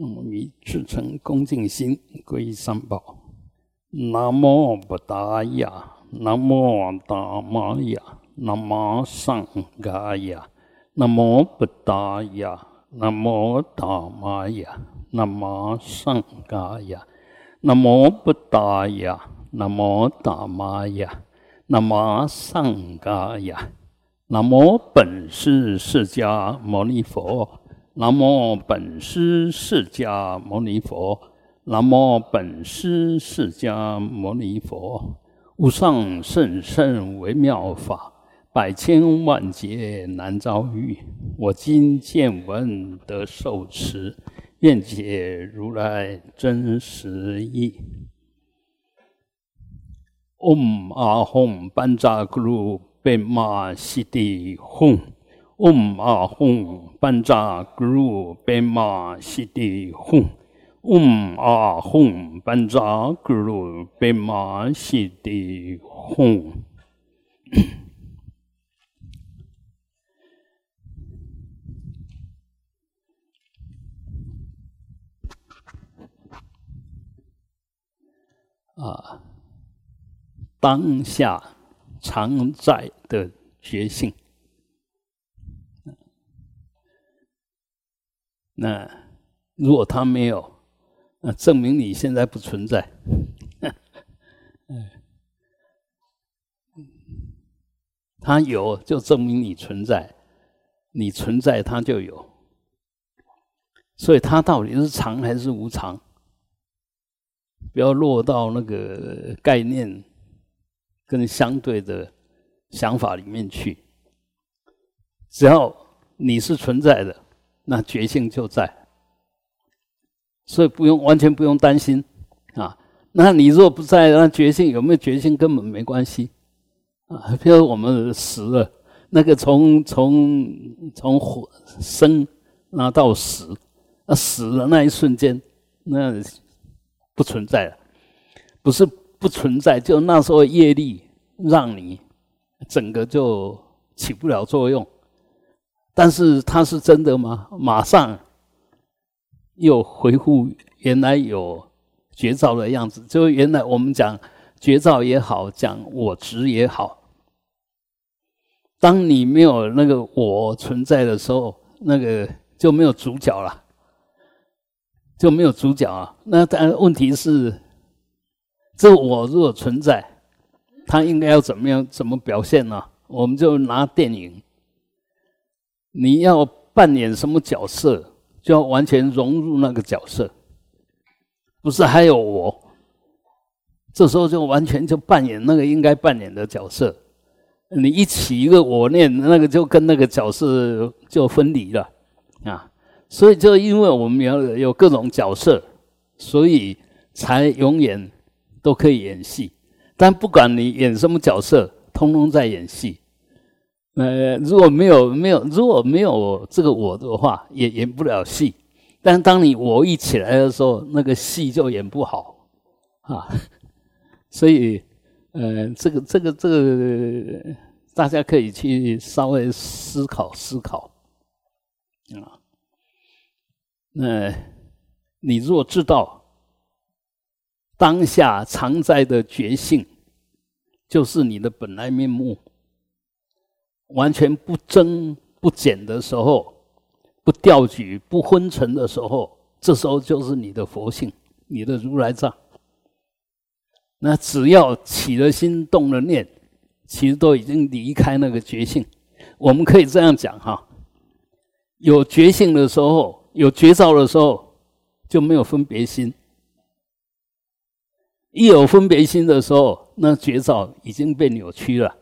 那么以至诚恭敬心皈依三宝。南无布达雅，南无达玛雅，南无上伽雅，南无布达雅，南无达玛雅，南无上伽雅，南无布达雅，南无达玛雅，南无上伽雅，南无本师释迦牟尼佛。南无本师释迦牟尼佛，南无本师释迦牟尼佛，无上甚深微妙法，百千万劫难遭遇。我今见闻得受持，愿解如来真实义。嗡阿吽班扎咕噜贝玛悉地吽。嗡啊吽班扎咕噜贝玛悉地吽，嗡啊吽班扎咕噜贝玛悉地吽。啊，当下常在的觉性。那如果他没有，那证明你现在不存在。嗯，他有就证明你存在，你存在他就有。所以他到底是常还是无常？不要落到那个概念跟相对的想法里面去。只要你是存在的。那觉性就在，所以不用完全不用担心啊。那你若不在，那觉性有没有觉性根本没关系啊。比如我们死了，那个从从从活生那到死，那死了那一瞬间，那不存在了，不是不存在，就那时候业力让你整个就起不了作用。但是它是真的吗？马上又恢复原来有绝招的样子。就原来我们讲绝招也好，讲我执也好，当你没有那个我存在的时候，那个就没有主角了，就没有主角啊。那但问题是，这我如果存在，它应该要怎么样？怎么表现呢？我们就拿电影。你要扮演什么角色，就要完全融入那个角色，不是还有我？这时候就完全就扮演那个应该扮演的角色。你一起一个我念，那个就跟那个角色就分离了啊。所以就因为我们要有各种角色，所以才永远都可以演戏。但不管你演什么角色，通通在演戏。呃，如果没有没有如果没有这个我的话，也演不了戏。但当你我一起来的时候，那个戏就演不好啊。所以，呃，这个这个这个，大家可以去稍微思考思考啊。那你若知道当下常在的觉性，就是你的本来面目。完全不增不减的时候，不掉举不昏沉的时候，这时候就是你的佛性，你的如来藏。那只要起了心动了念，其实都已经离开那个觉性。我们可以这样讲哈：有觉性的时候，有觉照的时候，就没有分别心；一有分别心的时候，那觉照已经被扭曲了。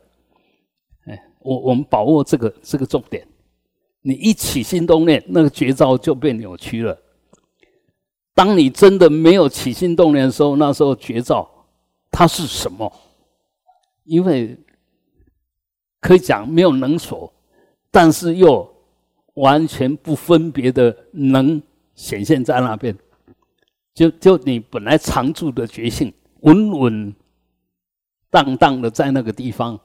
我我们把握这个这个重点，你一起心动念，那个绝招就被扭曲了。当你真的没有起心动念的时候，那时候绝招它是什么？因为可以讲没有能所，但是又完全不分别的能显现在那边，就就你本来常住的觉性，稳稳当当的在那个地方。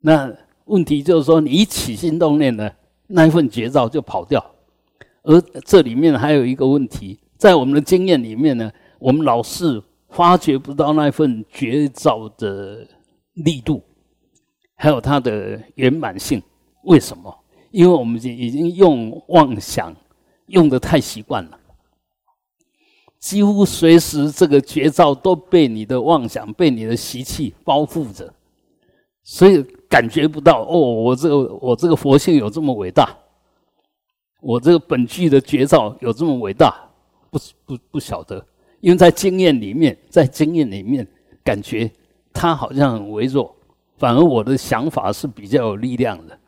那问题就是说，你一起心动念呢，那一份绝招就跑掉，而这里面还有一个问题，在我们的经验里面呢，我们老是发觉不到那份绝招的力度，还有它的圆满性。为什么？因为我们已经已经用妄想用的太习惯了，几乎随时这个绝招都被你的妄想、被你的习气包覆着，所以感觉不到哦，我这个我这个佛性有这么伟大。我这个本具的绝招有这么伟大？不不不晓得，因为在经验里面，在经验里面感觉它好像很微弱，反而我的想法是比较有力量的。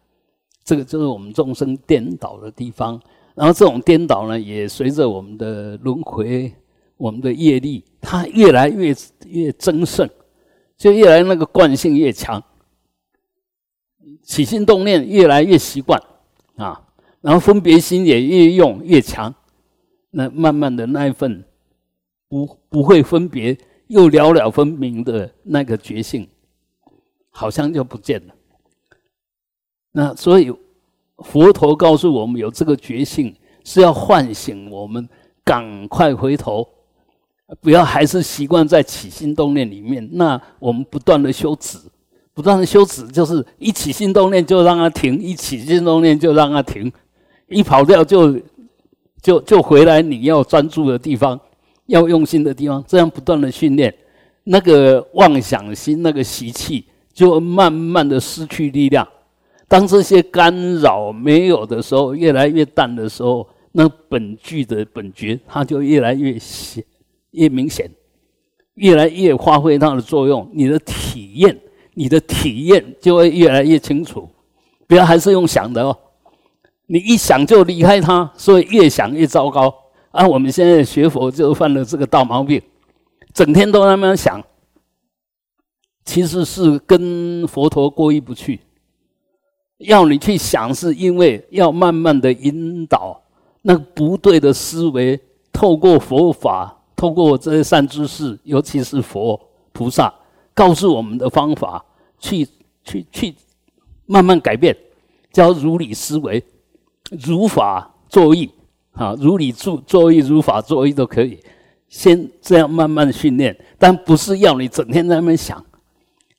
这个就是我们众生颠倒的地方。然后这种颠倒呢，也随着我们的轮回、我们的业力，它越来越越增盛，就越来那个惯性越强，起心动念越来越习惯啊。然后分别心也越用越强，那慢慢的那一份不不会分别又了了分明的那个觉性，好像就不见了。那所以佛陀告诉我们，有这个觉性是要唤醒我们，赶快回头，不要还是习惯在起心动念里面。那我们不断的修止，不断的修止，就是一起心动念就让它停，一起心动念就让它停。一跑掉就就就回来，你要专注的地方，要用心的地方，这样不断的训练，那个妄想心、那个习气就慢慢的失去力量。当这些干扰没有的时候，越来越淡的时候，那本具的本觉它就越来越显、越明显，越来越发挥它的作用。你的体验，你的体验就会越来越清楚。不要还是用想的哦。你一想就离开他，所以越想越糟糕。啊，我们现在学佛就犯了这个大毛病，整天都那么想，其实是跟佛陀过意不去。要你去想，是因为要慢慢的引导那不对的思维，透过佛法，透过这些善知识，尤其是佛菩萨，告诉我们的方法，去去去慢慢改变，叫如理思维。如法作义，啊，如理作作义，如法作义都可以。先这样慢慢训练，但不是要你整天在那边想，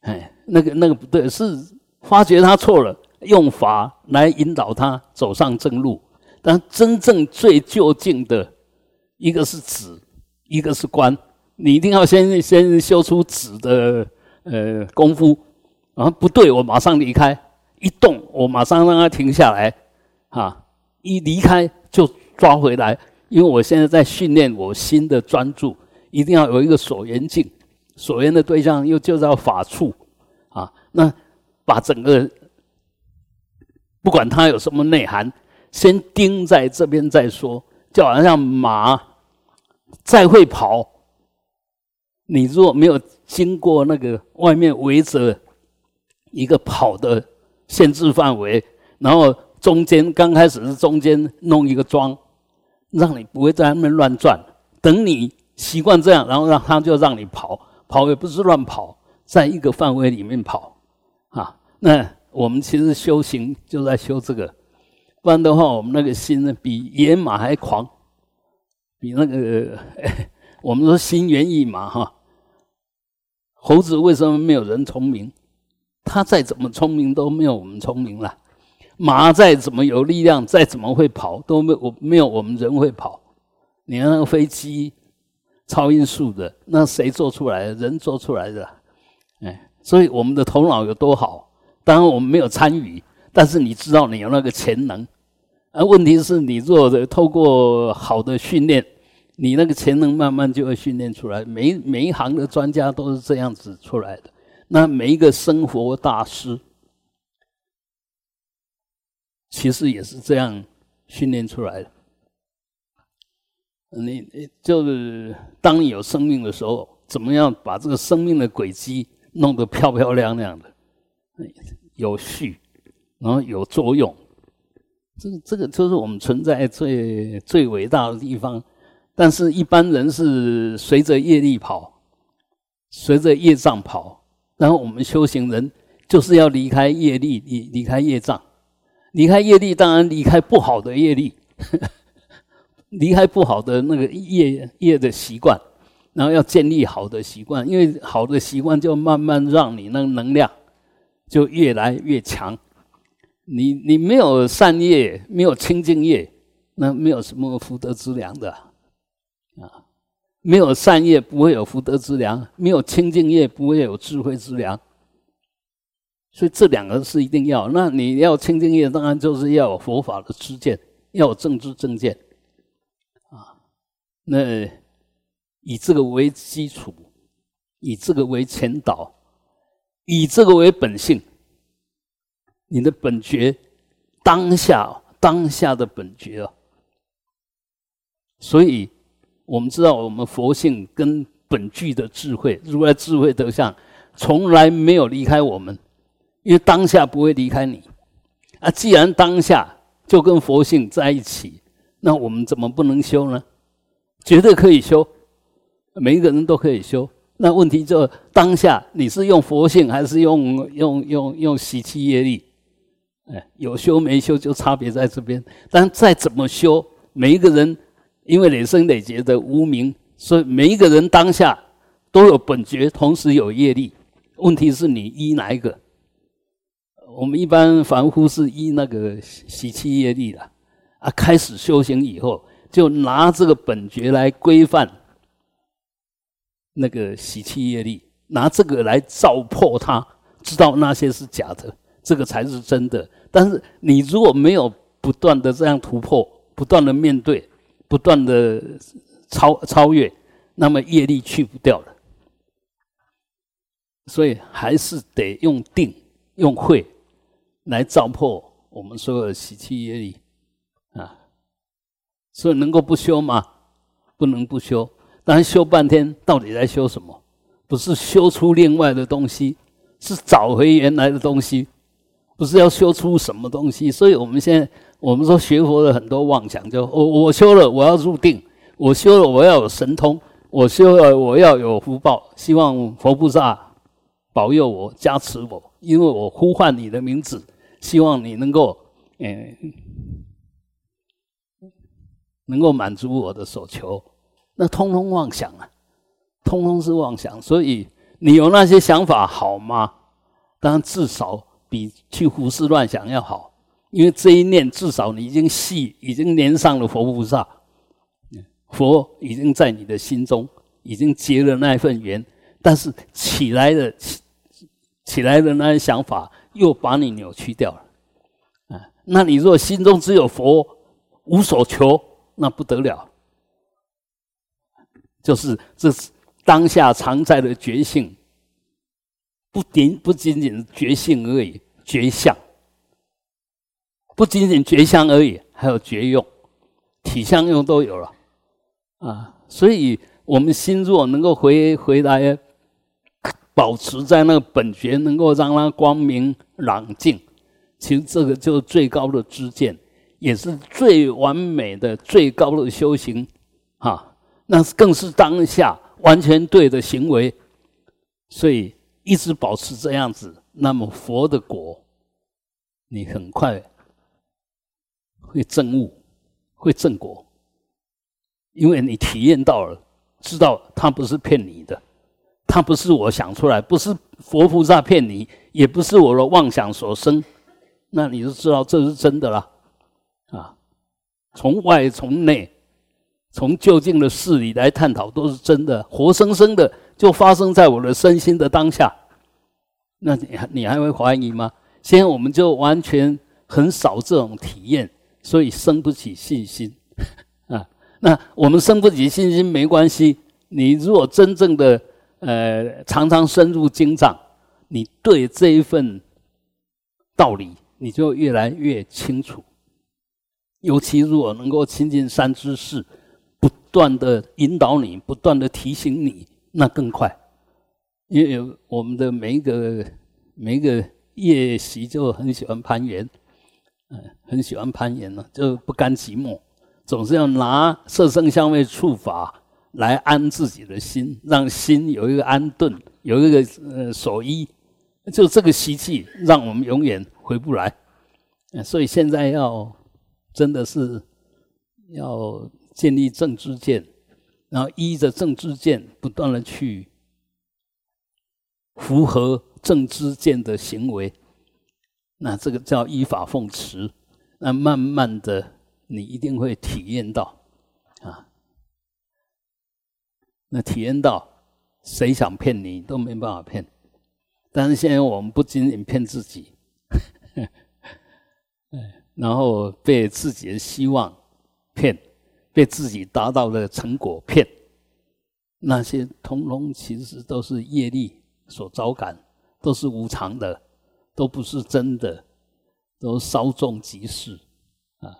哎，那个那个不对，是发觉他错了，用法来引导他走上正路。但真正最就近的，一个是止，一个是观。你一定要先先修出止的呃功夫，啊，不对，我马上离开，一动我马上让它停下来，啊。一离开就抓回来，因为我现在在训练我新的专注，一定要有一个所缘境，所缘的对象又就叫法处啊。那把整个不管它有什么内涵，先盯在这边再说，就好像马再会跑，你如果没有经过那个外面围着一个跑的限制范围，然后。中间刚开始是中间弄一个桩，让你不会在那边乱转。等你习惯这样，然后让他就让你跑，跑也不是乱跑，在一个范围里面跑啊。那我们其实修行就在修这个，不然的话，我们那个心呢比野马还狂，比那个 我们说心猿意马哈。猴子为什么没有人聪明？它再怎么聪明都没有我们聪明了。马再怎么有力量，再怎么会跑，都没我没有我们人会跑。你看那个飞机，超音速的，那谁做出来的？人做出来的。哎，所以我们的头脑有多好？当然我们没有参与，但是你知道你有那个潜能。而问题是你做的透过好的训练，你那个潜能慢慢就会训练出来。每每一行的专家都是这样子出来的。那每一个生活大师。其实也是这样训练出来的。你你就是当你有生命的时候，怎么样把这个生命的轨迹弄得漂漂亮亮的，有序，然后有作用。这个这个就是我们存在最最伟大的地方。但是，一般人是随着业力跑，随着业障跑。然后，我们修行人就是要离开业力，离离开业障。离开业力，当然离开不好的业力，离开不好的那个业业的习惯，然后要建立好的习惯，因为好的习惯就慢慢让你那个能量就越来越强。你你没有善业，没有清净业，那没有什么福德之粮的。没有善业，不会有福德之粮；没有清净业，不会有智慧之粮。所以这两个是一定要。那你要清净业，当然就是要有佛法的知见，要有正知正见啊。那以这个为基础，以这个为前导，以这个为本性，你的本觉当下当下的本觉啊。所以。我们知道，我们佛性跟本具的智慧，如来智慧德相，从来没有离开我们，因为当下不会离开你啊。既然当下就跟佛性在一起，那我们怎么不能修呢？绝对可以修，每一个人都可以修。那问题就当下你是用佛性还是用用用用习气业力？哎，有修没修就差别在这边。但再怎么修，每一个人。因为累生累劫的无名，所以每一个人当下都有本觉，同时有业力。问题是你依哪一个？我们一般凡夫是依那个习气业力的啊。开始修行以后，就拿这个本觉来规范那个习气业力，拿这个来照破它，知道那些是假的，这个才是真的。但是你如果没有不断的这样突破，不断的面对。不断的超超越，那么业力去不掉了，所以还是得用定、用慧来照破我们所有的习气业力啊。所以能够不修吗？不能不修。但修半天，到底在修什么？不是修出另外的东西，是找回原来的东西，不是要修出什么东西。所以我们现在。我们说学佛的很多妄想，就我我修了，我要入定；我修了，我要有神通；我修了，我要有福报。希望佛菩萨保佑我、加持我，因为我呼唤你的名字，希望你能够，嗯，能够满足我的所求。那通通妄想啊，通通是妄想。所以你有那些想法好吗？当然，至少比去胡思乱想要好。因为这一念，至少你已经系，已经连上了佛菩萨，佛已经在你的心中，已经结了那一份缘。但是起来的起起来的那些想法，又把你扭曲掉了。啊，那你若心中只有佛，无所求，那不得了。就是这当下常在的觉性，不仅不仅仅觉性而已，觉相。不仅仅觉相而已，还有觉用、体相用都有了啊！所以，我们心若能够回回来，保持在那个本觉，能够让它光明朗净，其实这个就是最高的知见，也是最完美的、最高的修行啊！那更是当下完全对的行为。所以，一直保持这样子，那么佛的果，你很快。会证悟，会正果，因为你体验到了，知道他不是骗你的，他不是我想出来，不是佛菩萨骗你，也不是我的妄想所生，那你就知道这是真的了，啊，从外从内，从就近的事理来探讨，都是真的，活生生的就发生在我的身心的当下，那你你还会怀疑吗？现在我们就完全很少这种体验。所以生不起信心 啊！那我们生不起信心没关系。你如果真正的呃常常深入经藏，你对这一份道理，你就越来越清楚。尤其如果能够亲近三知识，断的引导你，不断的提醒你，那更快。因为我们的每一个每一个夜习就很喜欢攀岩。嗯，很喜欢攀岩呢，就不甘寂寞，总是要拿色声香味触法来安自己的心，让心有一个安顿，有一个呃所依。就这个习气，让我们永远回不来。所以现在要真的是要建立正知见，然后依着正知见不断的去符合正知见的行为，那这个叫依法奉持。那慢慢的，你一定会体验到啊。那体验到，谁想骗你都没办法骗。但是现在我们不仅仅骗自己，然后被自己的希望骗，被自己达到的成果骗，那些通通其实都是业力所招感，都是无常的，都不是真的，都稍纵即逝啊！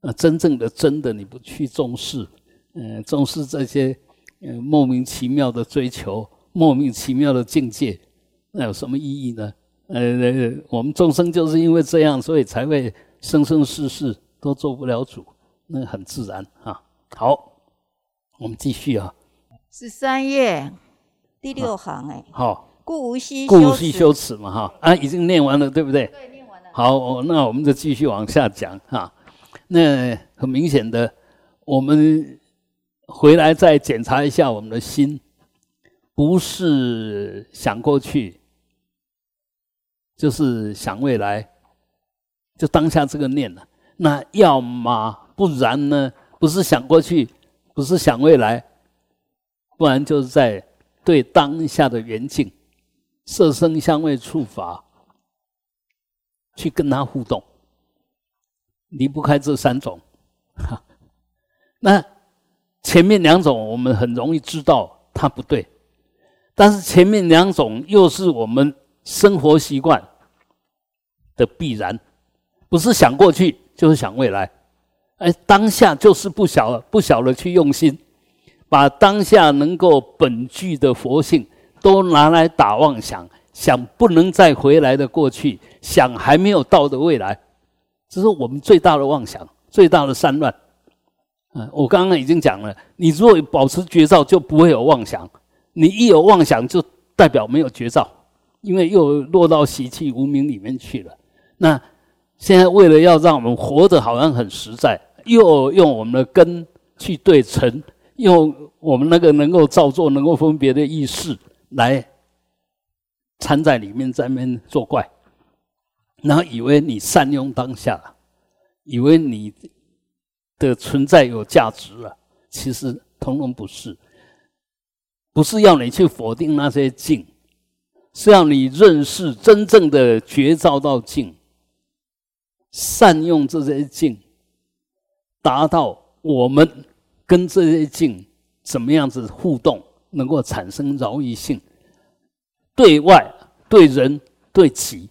那真正的真的你不去重视，嗯，重视这些莫名其妙的追求，莫名其妙的境界。那有什么意义呢？呃，我们众生就是因为这样，所以才会生生世世都做不了主，那很自然啊。好，我们继续啊。十三页第六行，哎，好，故无息，故无息修持嘛，哈啊，已经念完了，对不对？对，念完了。好，那我们就继续往下讲哈。那很明显的，我们回来再检查一下我们的心，不是想过去。就是想未来，就当下这个念了。那要么不然呢？不是想过去，不是想未来，不然就是在对当下的缘境、色声香味触法去跟他互动，离不开这三种。那前面两种我们很容易知道它不对，但是前面两种又是我们。生活习惯的必然，不是想过去就是想未来，哎，当下就是不小了不小了去用心，把当下能够本具的佛性都拿来打妄想，想不能再回来的过去，想还没有到的未来，这是我们最大的妄想，最大的散乱。嗯，我刚刚已经讲了，你如果保持觉照，就不会有妄想；你一有妄想，就代表没有觉照。因为又落到习气无名里面去了。那现在为了要让我们活得好像很实在，又用我们的根去对尘，用我们那个能够造作、能够分别的意识来掺在里面，在面作怪，然后以为你善用当下了，以为你的存在有价值了，其实通通不是，不是要你去否定那些境。是要你认识真正的觉照到境，善用这些境，达到我们跟这些境怎么样子互动，能够产生饶益性，对外、对人、对己，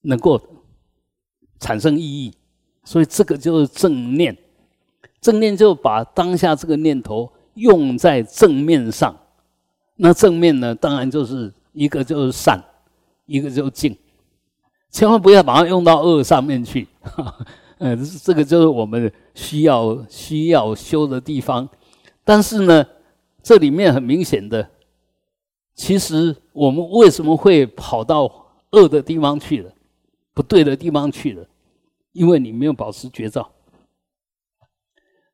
能够产生意义。所以这个就是正念，正念就把当下这个念头用在正面上。那正面呢，当然就是。一个就是善，一个就是静，千万不要把它用到恶上面去。呃，这个就是我们需要需要修的地方。但是呢，这里面很明显的，其实我们为什么会跑到恶的地方去了，不对的地方去了？因为你没有保持觉照。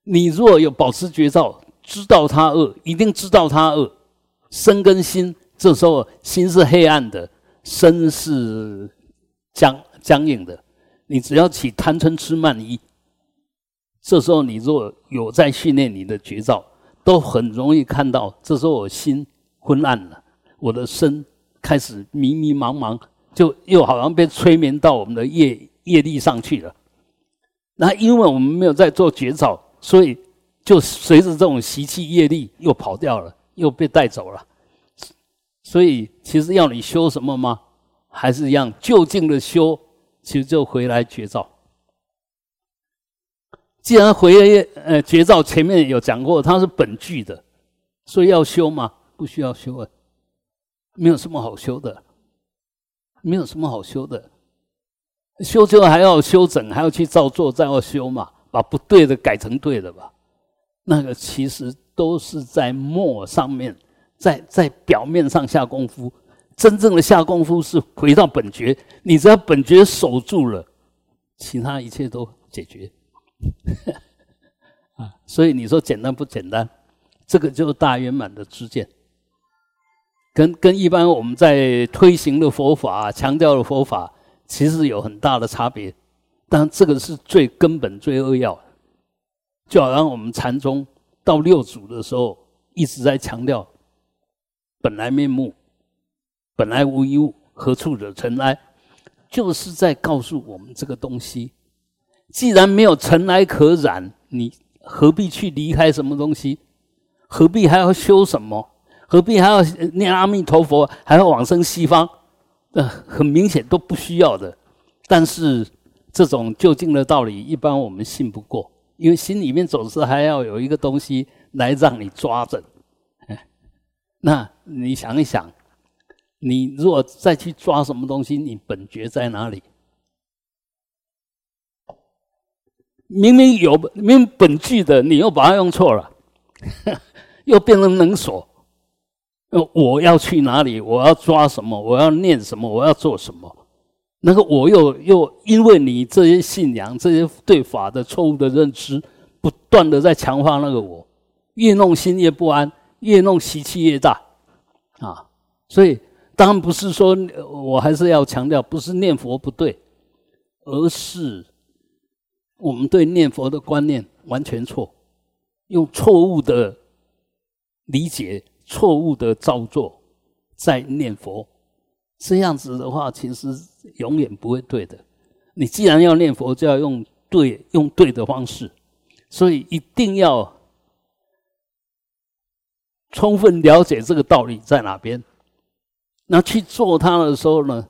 你若有保持觉照，知道他恶，一定知道他恶，身跟心。这时候心是黑暗的，身是僵僵硬的。你只要起贪嗔痴慢疑，这时候你若有在训练你的觉照，都很容易看到。这时候我心昏暗了，我的身开始迷迷茫茫，就又好像被催眠到我们的业业力上去了。那因为我们没有在做觉照，所以就随着这种习气业力又跑掉了，又被带走了。所以，其实要你修什么吗？还是一样，就近的修，其实就回来觉照。既然回来呃觉照，前面有讲过，它是本具的，所以要修吗？不需要修啊，没有什么好修的，没有什么好修的。修就还要修整，还要去照做，再要修嘛，把不对的改成对的吧。那个其实都是在墨上面。在在表面上下功夫，真正的下功夫是回到本觉。你只要本觉守住了，其他一切都解决。啊，所以你说简单不简单？这个就是大圆满的知见，跟跟一般我们在推行的佛法、强调的佛法，其实有很大的差别。但这个是最根本、最扼要的，就好像我们禅宗到六祖的时候，一直在强调本来面目，本来无一物，何处惹尘埃，就是在告诉我们这个东西。既然没有尘埃可染，你何必去离开什么东西？何必还要修什么？何必还要念阿弥陀佛，还要往生西方？那很明显都不需要的。但是。这种究竟的道理，一般我们信不过，因为心里面总是还要有一个东西来让你抓着。那你想一想，你如果再去抓什么东西，你本觉在哪里？明明有明明本具的，你又把它用错了，又变成能所。我要去哪里？我要抓什么？我要念什么？我要做什么？那个我又又因为你这些信仰、这些对法的错误的认知，不断的在强化那个我，越弄心越不安，越弄习气越大，啊！所以当然不是说我还是要强调，不是念佛不对，而是我们对念佛的观念完全错，用错误的理解、错误的造作在念佛。这样子的话，其实永远不会对的。你既然要念佛，就要用对、用对的方式，所以一定要充分了解这个道理在哪边。那去做它的时候呢，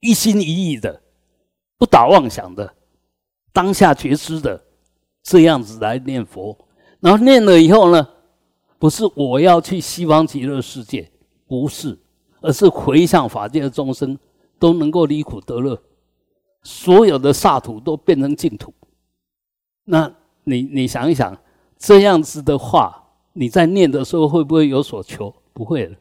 一心一意的，不打妄想的，当下觉知的，这样子来念佛。然后念了以后呢，不是我要去西方极乐世界，不是。而是回向法界的众生都能够离苦得乐，所有的刹土都变成净土。那你你想一想，这样子的话，你在念的时候会不会有所求？不会了。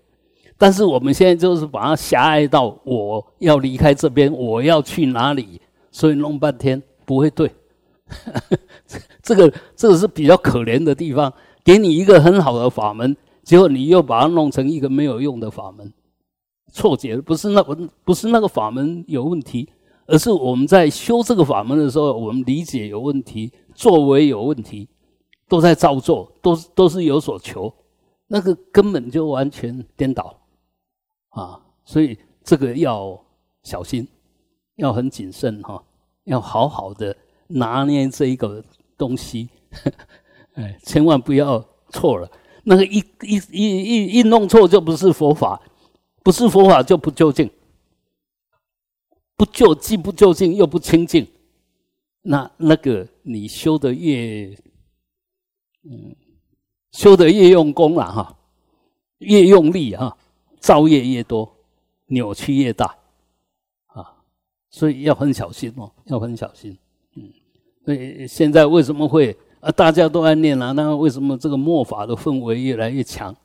但是我们现在就是把它狭隘到我要离开这边，我要去哪里，所以弄半天不会对。这个这个是比较可怜的地方，给你一个很好的法门，结果你又把它弄成一个没有用的法门。错解不是那不不是那个法门有问题，而是我们在修这个法门的时候，我们理解有问题，作为有问题，都在造作，都都是有所求，那个根本就完全颠倒啊！所以这个要小心，要很谨慎哈，要好好的拿捏这一个东西，哎，千万不要错了。那个一一一一一弄错，就不是佛法。不是佛法就不究竟，不就既不究竟又不清净，那那个你修的越，嗯，修的越用功了哈，越用力哈，造业越多，扭曲越大，啊，所以要很小心哦，要很小心，嗯，所以现在为什么会啊大家都爱念啊？那为什么这个末法的氛围越来越强？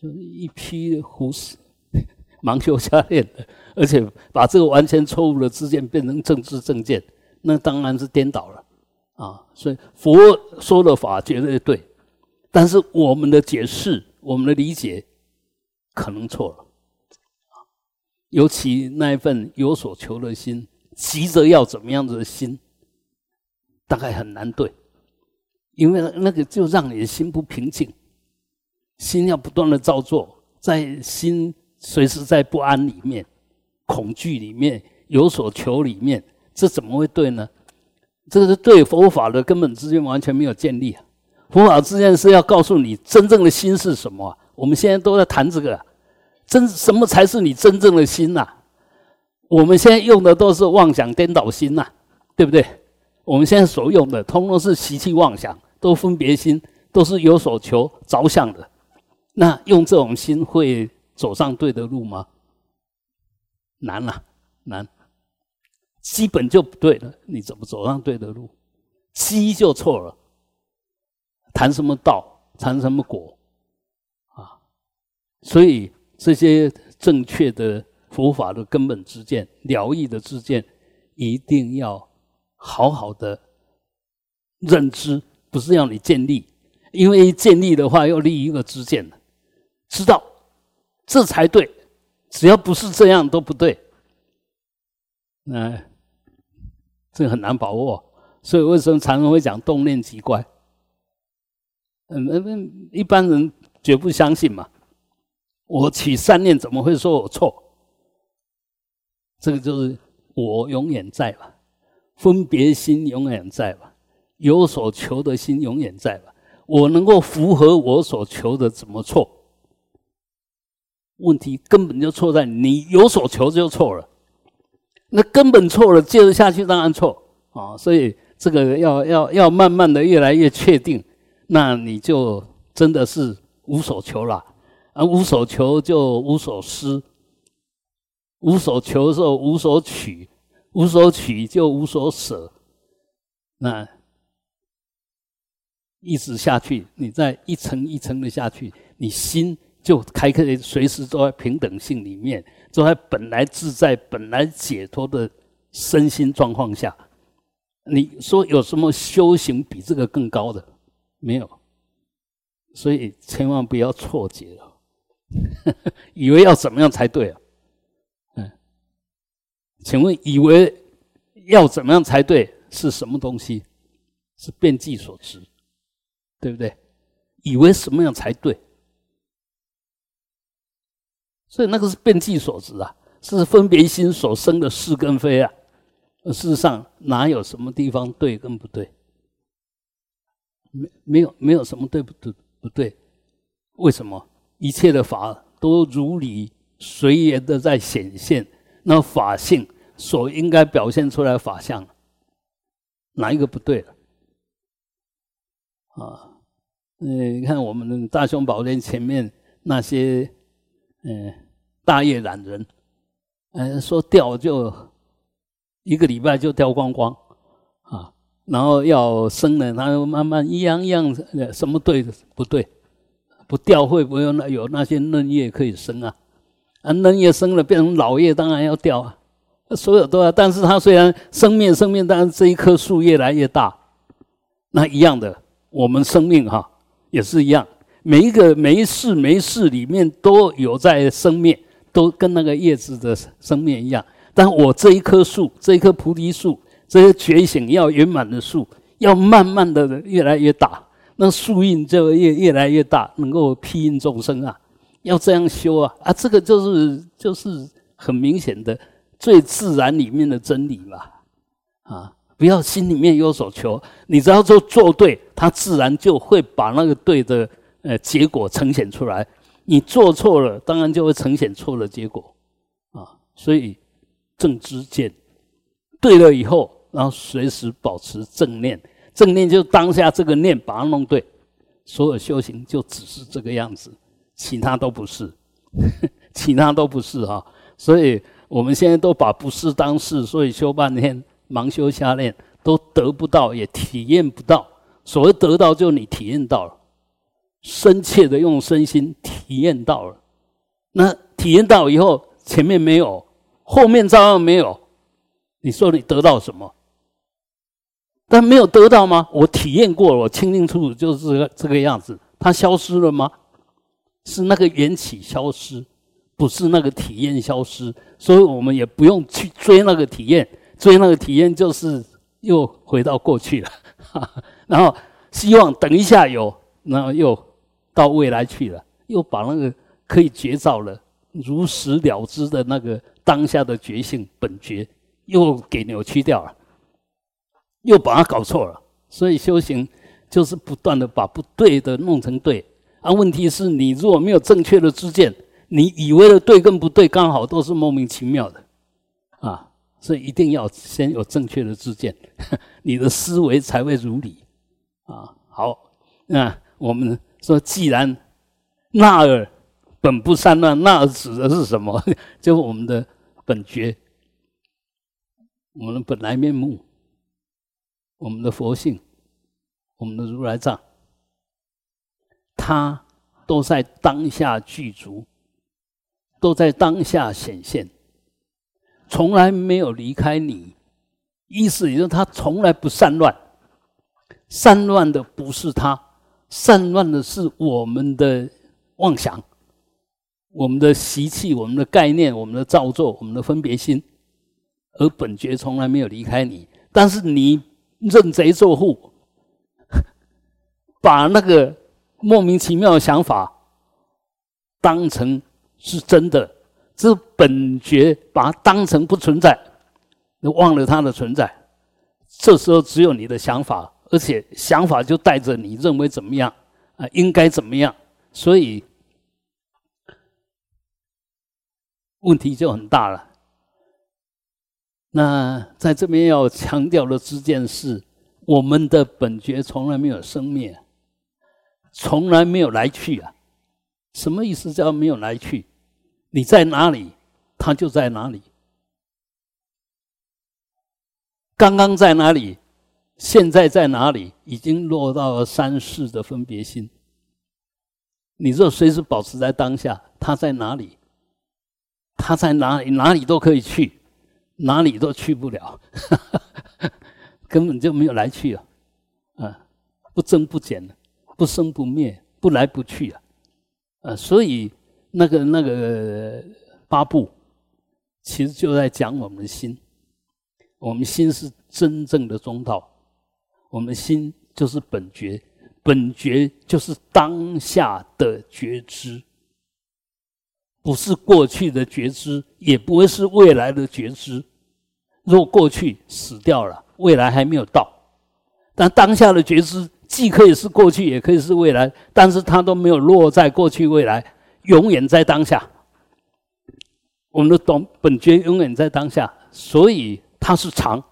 就是一批胡适。盲修瞎练的，而且把这个完全错误的知见变成政治政见，那当然是颠倒了啊！所以佛说的法绝对对，但是我们的解释、我们的理解可能错了尤其那一份有所求的心，急着要怎么样子的心，大概很难对，因为那个就让你的心不平静，心要不断的造作，在心。随时在不安里面、恐惧里面、有所求里面，这怎么会对呢？这是对佛法的根本之间完全没有建立啊！佛法之间是要告诉你真正的心是什么。我们现在都在谈这个，真什么才是你真正的心呐？我们现在用的都是妄想颠倒心呐，对不对？我们现在所用的通通是习气妄想，都分别心，都是有所求着相的。那用这种心会？走上对的路吗？难了，难，基本就不对了。你怎么走上对的路？基就错了。谈什么道，谈什么果？所以这些正确的佛法的根本之见、疗愈的之见，一定要好好的认知，不是要你建立，因为建立的话要立一个之见知道这才对，只要不是这样都不对。那这很难把握，所以为什么常常会讲动念即乖？嗯嗯，一般人绝不相信嘛。我起善念，怎么会说我错？这个就是我永远在吧，分别心永远在吧，有所求的心永远在吧。我能够符合我所求的，怎么错？问题根本就错在你有所求就错了，那根本错了，接着下去当然错啊。所以这个要要要慢慢的越来越确定，那你就真的是无所求了。啊，无所求就无所失，无所求的时候无所取，无所取就无所舍。那一直下去，你在一层一层的下去，你心就开始随时都在平等性里面，都在本来自在、本来解脱的身心状况下。你说有什么修行比这个更高的？没有。所以千万不要错解了。以为要怎么样才对啊？嗯，请问以为要怎么样才对是什么东西？是变计所致，对不对？以为什么样才对？所以那个是变计所致啊，是分别心所生的是跟非啊。事实上哪有什么地方对跟不对？没没有没有什么对不对不对？为什么？一切的法都如理随缘的在显现，那法性所应该表现出来法相，哪一个不对了？啊，嗯，你看我们大雄宝殿前面那些，嗯，大业懒人，嗯，说掉就一个礼拜就掉光光，啊，然后要生了，然后慢慢一样一样，什么对不对？不掉会不会那有那些嫩叶可以生啊？啊，嫩叶生了变成老叶，当然要掉啊。所有都要，但是它虽然生命生命，但是这一棵树越来越大，那一样的，我们生命哈也是一样，每一个每一世每一世里面都有在生灭，都跟那个叶子的生灭一样。但我这一棵树，这一棵菩提树，这些觉醒要圆满的树，要慢慢的越来越大。那树荫就越越来越大，能够庇荫众生啊！要这样修啊！啊，这个就是就是很明显的最自然里面的真理嘛！啊，不要心里面有所求，你只要做做对，它自然就会把那个对的呃结果呈现出来。你做错了，当然就会呈现错的结果啊！所以正知见对了以后，然后随时保持正念。正念就当下这个念把它弄对，所有修行就只是这个样子，其他都不是，其他都不是哈。所以我们现在都把不是当是，所以修半天盲修瞎练，都得不到，也体验不到。所谓得到，就你体验到了，深切的用身心体验到了。那体验到以后，前面没有，后面照样没有。你说你得到什么？但没有得到吗？我体验过了，我清清楚楚就是这个这个样子。它消失了吗？是那个缘起消失，不是那个体验消失。所以我们也不用去追那个体验，追那个体验就是又回到过去了。然后希望等一下有，然后又到未来去了，又把那个可以觉照了、如实了知的那个当下的觉性本觉，又给扭曲掉了。又把它搞错了，所以修行就是不断的把不对的弄成对。啊，问题是你如果没有正确的知见，你以为的对跟不对刚好都是莫名其妙的，啊，所以一定要先有正确的知见，你的思维才会如理。啊，好，那我们说，既然那儿本不善乱，那指的是什么？就我们的本觉，我们的本来面目。我们的佛性，我们的如来藏，它都在当下具足，都在当下显现，从来没有离开你。意思也就是它从来不散乱，散乱的不是他，散乱的是我们的妄想、我们的习气、我们的概念、我们的造作、我们的分别心，而本觉从来没有离开你。但是你认贼作父，把那个莫名其妙的想法当成是真的，这本觉把它当成不存在，你忘了它的存在。这时候只有你的想法，而且想法就带着你认为怎么样啊，应该怎么样，所以问题就很大了。那在这边要强调的这件事，我们的本觉从来没有生灭，从来没有来去啊。什么意思叫没有来去？你在哪里，它就在哪里。刚刚在哪里？现在在哪里？已经落到了三世的分别心。你若随时保持在当下，他在哪里？他在哪里？哪里都可以去，哪里都去不了，根本就没有来去啊！啊，不增不减，不生不灭，不来不去啊！啊，所以那个那个八部，其实就在讲我们心。我们心是真正的中道，我们心就是本觉，本觉就是当下的觉知，不是过去的觉知，也不会是未来的觉知。若过去死掉了，未来还没有到，但当下的觉知既可以是过去，也可以是未来，但是它都没有落在过去未来，永远在当下。我们的懂本觉永远在当下，所以。它是常，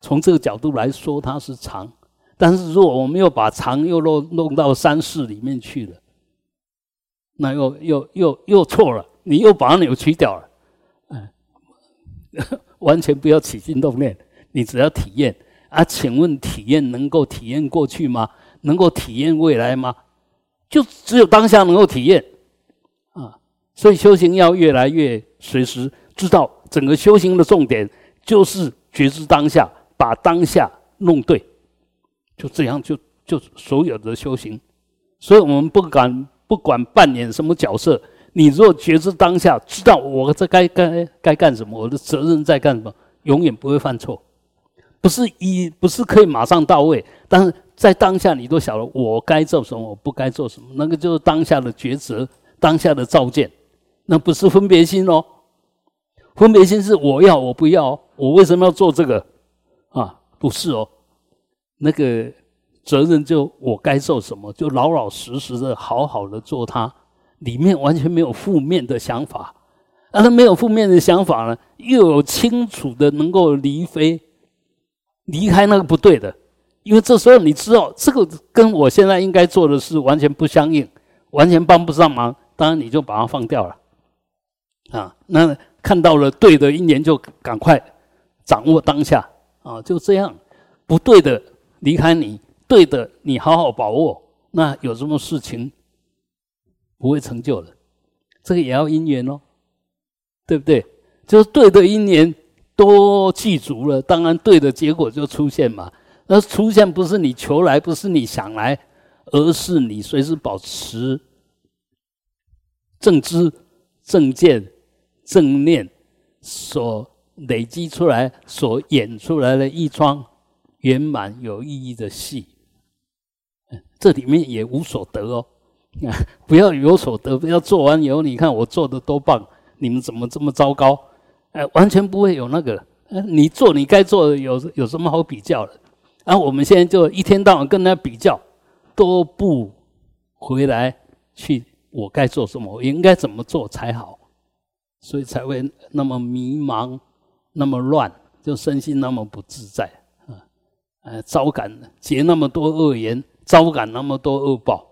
从这个角度来说，它是常。但是如果我们又把常又弄弄到三世里面去了，那又又又又错了。你又把它扭曲掉了，嗯，完全不要起心动念，你只要体验。啊，请问体验能够体验过去吗？能够体验未来吗？就只有当下能够体验啊。所以修行要越来越随时知道。整个修行的重点就是觉知当下，把当下弄对，就这样就就所有的修行。所以我们不敢不管扮演什么角色，你若觉知当下，知道我这该该该干什么，我的责任在干什么，永远不会犯错。不是一不是可以马上到位，但是在当下你都晓得我该做什么，我不该做什么，那个就是当下的抉择，当下的照见，那不是分别心哦。分别心是我要我不要，我为什么要做这个？啊，不是哦，那个责任就我该做什么，就老老实实的好好的做它，里面完全没有负面的想法，啊，他没有负面的想法呢，又有清楚的能够离非，离开那个不对的，因为这时候你知道这个跟我现在应该做的事完全不相应，完全帮不上忙，当然你就把它放掉了，啊，那。看到了对的一年，就赶快掌握当下啊！就这样，不对的离开你，对的你好好把握。那有什么事情不会成就的？这个也要因缘哦，对不对？就是对的因缘都记足了，当然对的结果就出现嘛。那出现不是你求来，不是你想来，而是你随时保持正知正见。正念所累积出来、所演出来的一桩圆满有意义的戏，这里面也无所得哦。啊 不要有所得，不要做完以后，你看我做的多棒，你们怎么这么糟糕？哎，完全不会有那个。你做你该做的，有有什么好比较的？然后我们现在就一天到晚跟他比较，都不回来去，我该做什么？我应该怎么做才好？所以才会那么迷茫，那么乱，就身心那么不自在啊！呃，招感结那么多恶缘，招感那么多恶报，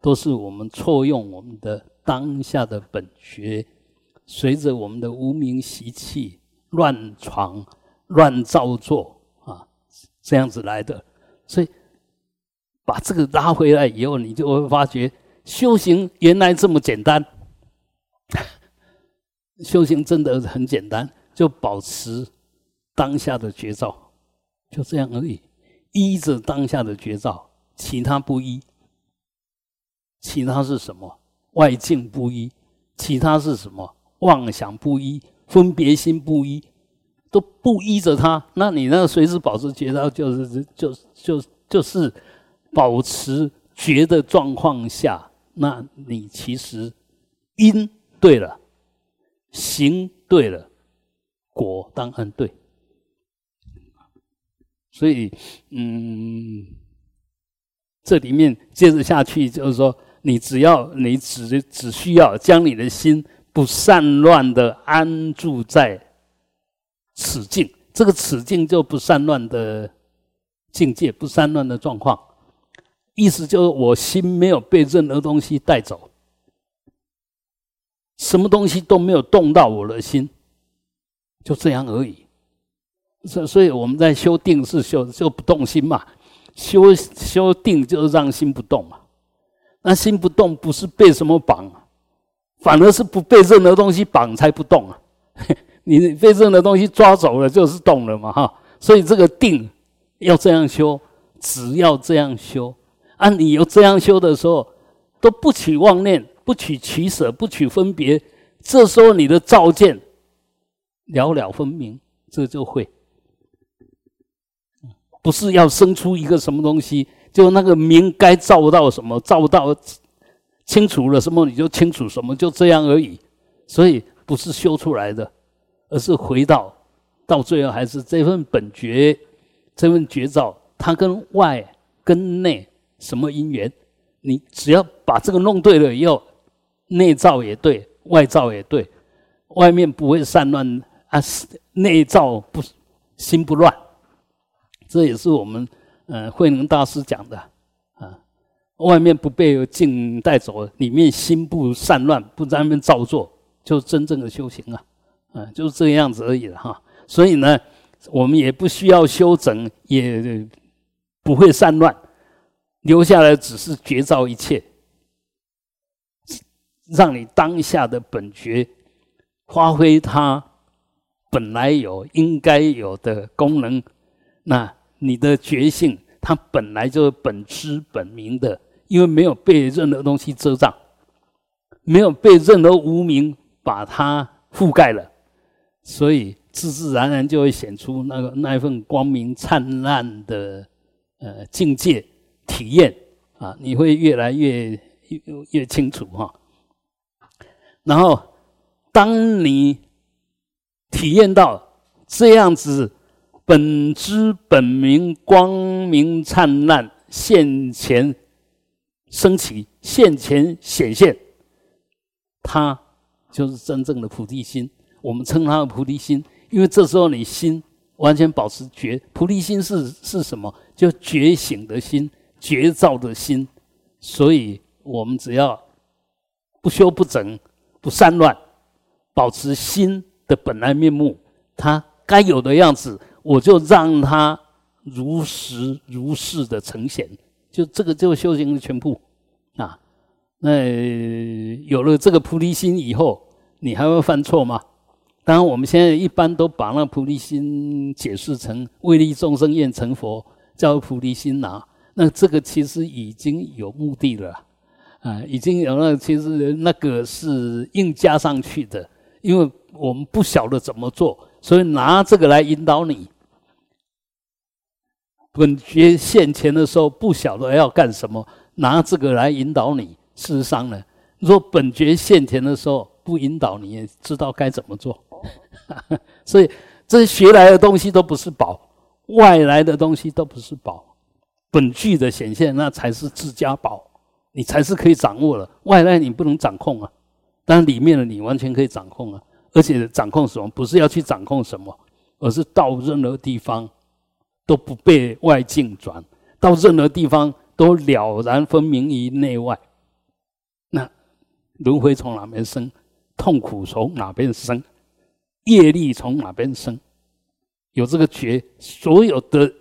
都是我们错用我们的当下的本觉，随着我们的无名习气乱闯、乱造作啊，这样子来的。所以把这个拉回来以后，你就会发觉修行原来这么简单。修行真的很简单，就保持当下的绝招，就这样而已。依着当下的觉照，其他不依。其他是什么？外境不依。其他是什么？妄想不依，分别心不依，都不依着他。那你那随时保持觉照，就是就就就是保持觉的状况下，那你其实因对了，行对了，果当然对。所以，嗯，这里面接着下去就是说，你只要你只只需要将你的心不散乱的安住在此境，这个此境就不散乱的境界，不散乱的状况，意思就是我心没有被任何东西带走，什么东西都没有动到我的心，就这样而已。所所以我们在修定是修就不动心嘛，修修定就是让心不动嘛。那心不动不是被什么绑，反而是不被任何东西绑才不动啊。你被任何东西抓走了就是动了嘛哈。所以这个定要这样修，只要这样修，啊，你有这样修的时候，都不取妄念，不取取舍，不取分别，这时候你的照见了了分明，这就会。不是要生出一个什么东西，就那个明该照到什么，照到清楚了什么，你就清楚什么，就这样而已。所以不是修出来的，而是回到到最后还是这份本觉，这份觉照，它跟外跟内什么因缘？你只要把这个弄对了以后，内照也对，外照也对，外面不会散乱啊，内照不心不乱。这也是我们，呃，慧能大师讲的，啊，外面不被境带走，里面心不散乱，不在那边造作，就真正的修行啊，啊，就是这个样子而已了哈。所以呢，我们也不需要修整，也不会散乱，留下来只是觉照一切，让你当下的本觉发挥它本来有应该有的功能，那。你的觉性，它本来就是本知本明的，因为没有被任何东西遮障，没有被任何无名把它覆盖了，所以自自然然就会显出那个那一份光明灿烂的呃境界体验啊，你会越来越越越清楚哈。然后，当你体验到这样子。本知本明，光明灿烂，现前升起，现前显现，它就是真正的菩提心。我们称它为菩提心，因为这时候你心完全保持觉。菩提心是是什么？就觉醒的心，觉照的心。所以我们只要不修不整，不散乱，保持心的本来面目，它该有的样子。我就让它如实如是的呈现，就这个就修行的全部啊。那有了这个菩提心以后，你还会犯错吗？当然，我们现在一般都把那菩提心解释成为利众生愿成佛，叫菩提心呐。那这个其实已经有目的了啊，已经有了。其实那个是硬加上去的，因为我们不晓得怎么做，所以拿这个来引导你。本觉现前的时候，不晓得要干什么，拿这个来引导你。事实上呢，若本觉现前的时候不引导你，也知道该怎么做。所以这些学来的东西都不是宝，外来的东西都不是宝。本具的显现，那才是自家宝，你才是可以掌握的。外来你不能掌控啊，但里面的你完全可以掌控啊。而且掌控什么？不是要去掌控什么，而是到任何地方。都不被外境转，到任何地方都了然分明于内外。那轮回从哪边生？痛苦从哪边生？业力从哪边生？有这个觉，所有的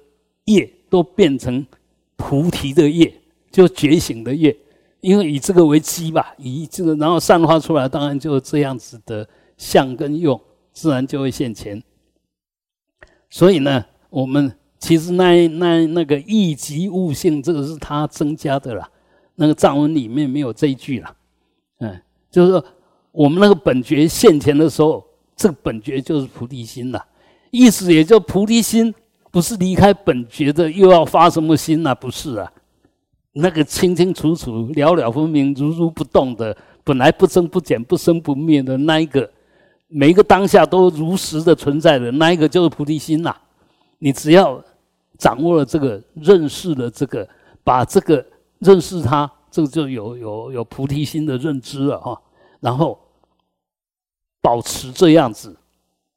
业都变成菩提的业，就觉醒的业。因为以这个为基吧，以这个然后散发出来，当然就这样子的相跟用，自然就会现前。所以呢，我们。其实那那那个异极悟性，这个是他增加的啦。那个藏文里面没有这一句啦。嗯，就是说我们那个本觉现前的时候，这个本觉就是菩提心啦。意思也就菩提心不是离开本觉的，又要发什么心呐？不是啊，那个清清楚楚、了了分明、如如不动的，本来不增不减、不生不灭的那一个，每一个当下都如实的存在的那一个，就是菩提心呐。你只要掌握了这个，认识了这个，把这个认识它，这个就有有有菩提心的认知了哈。然后保持这样子。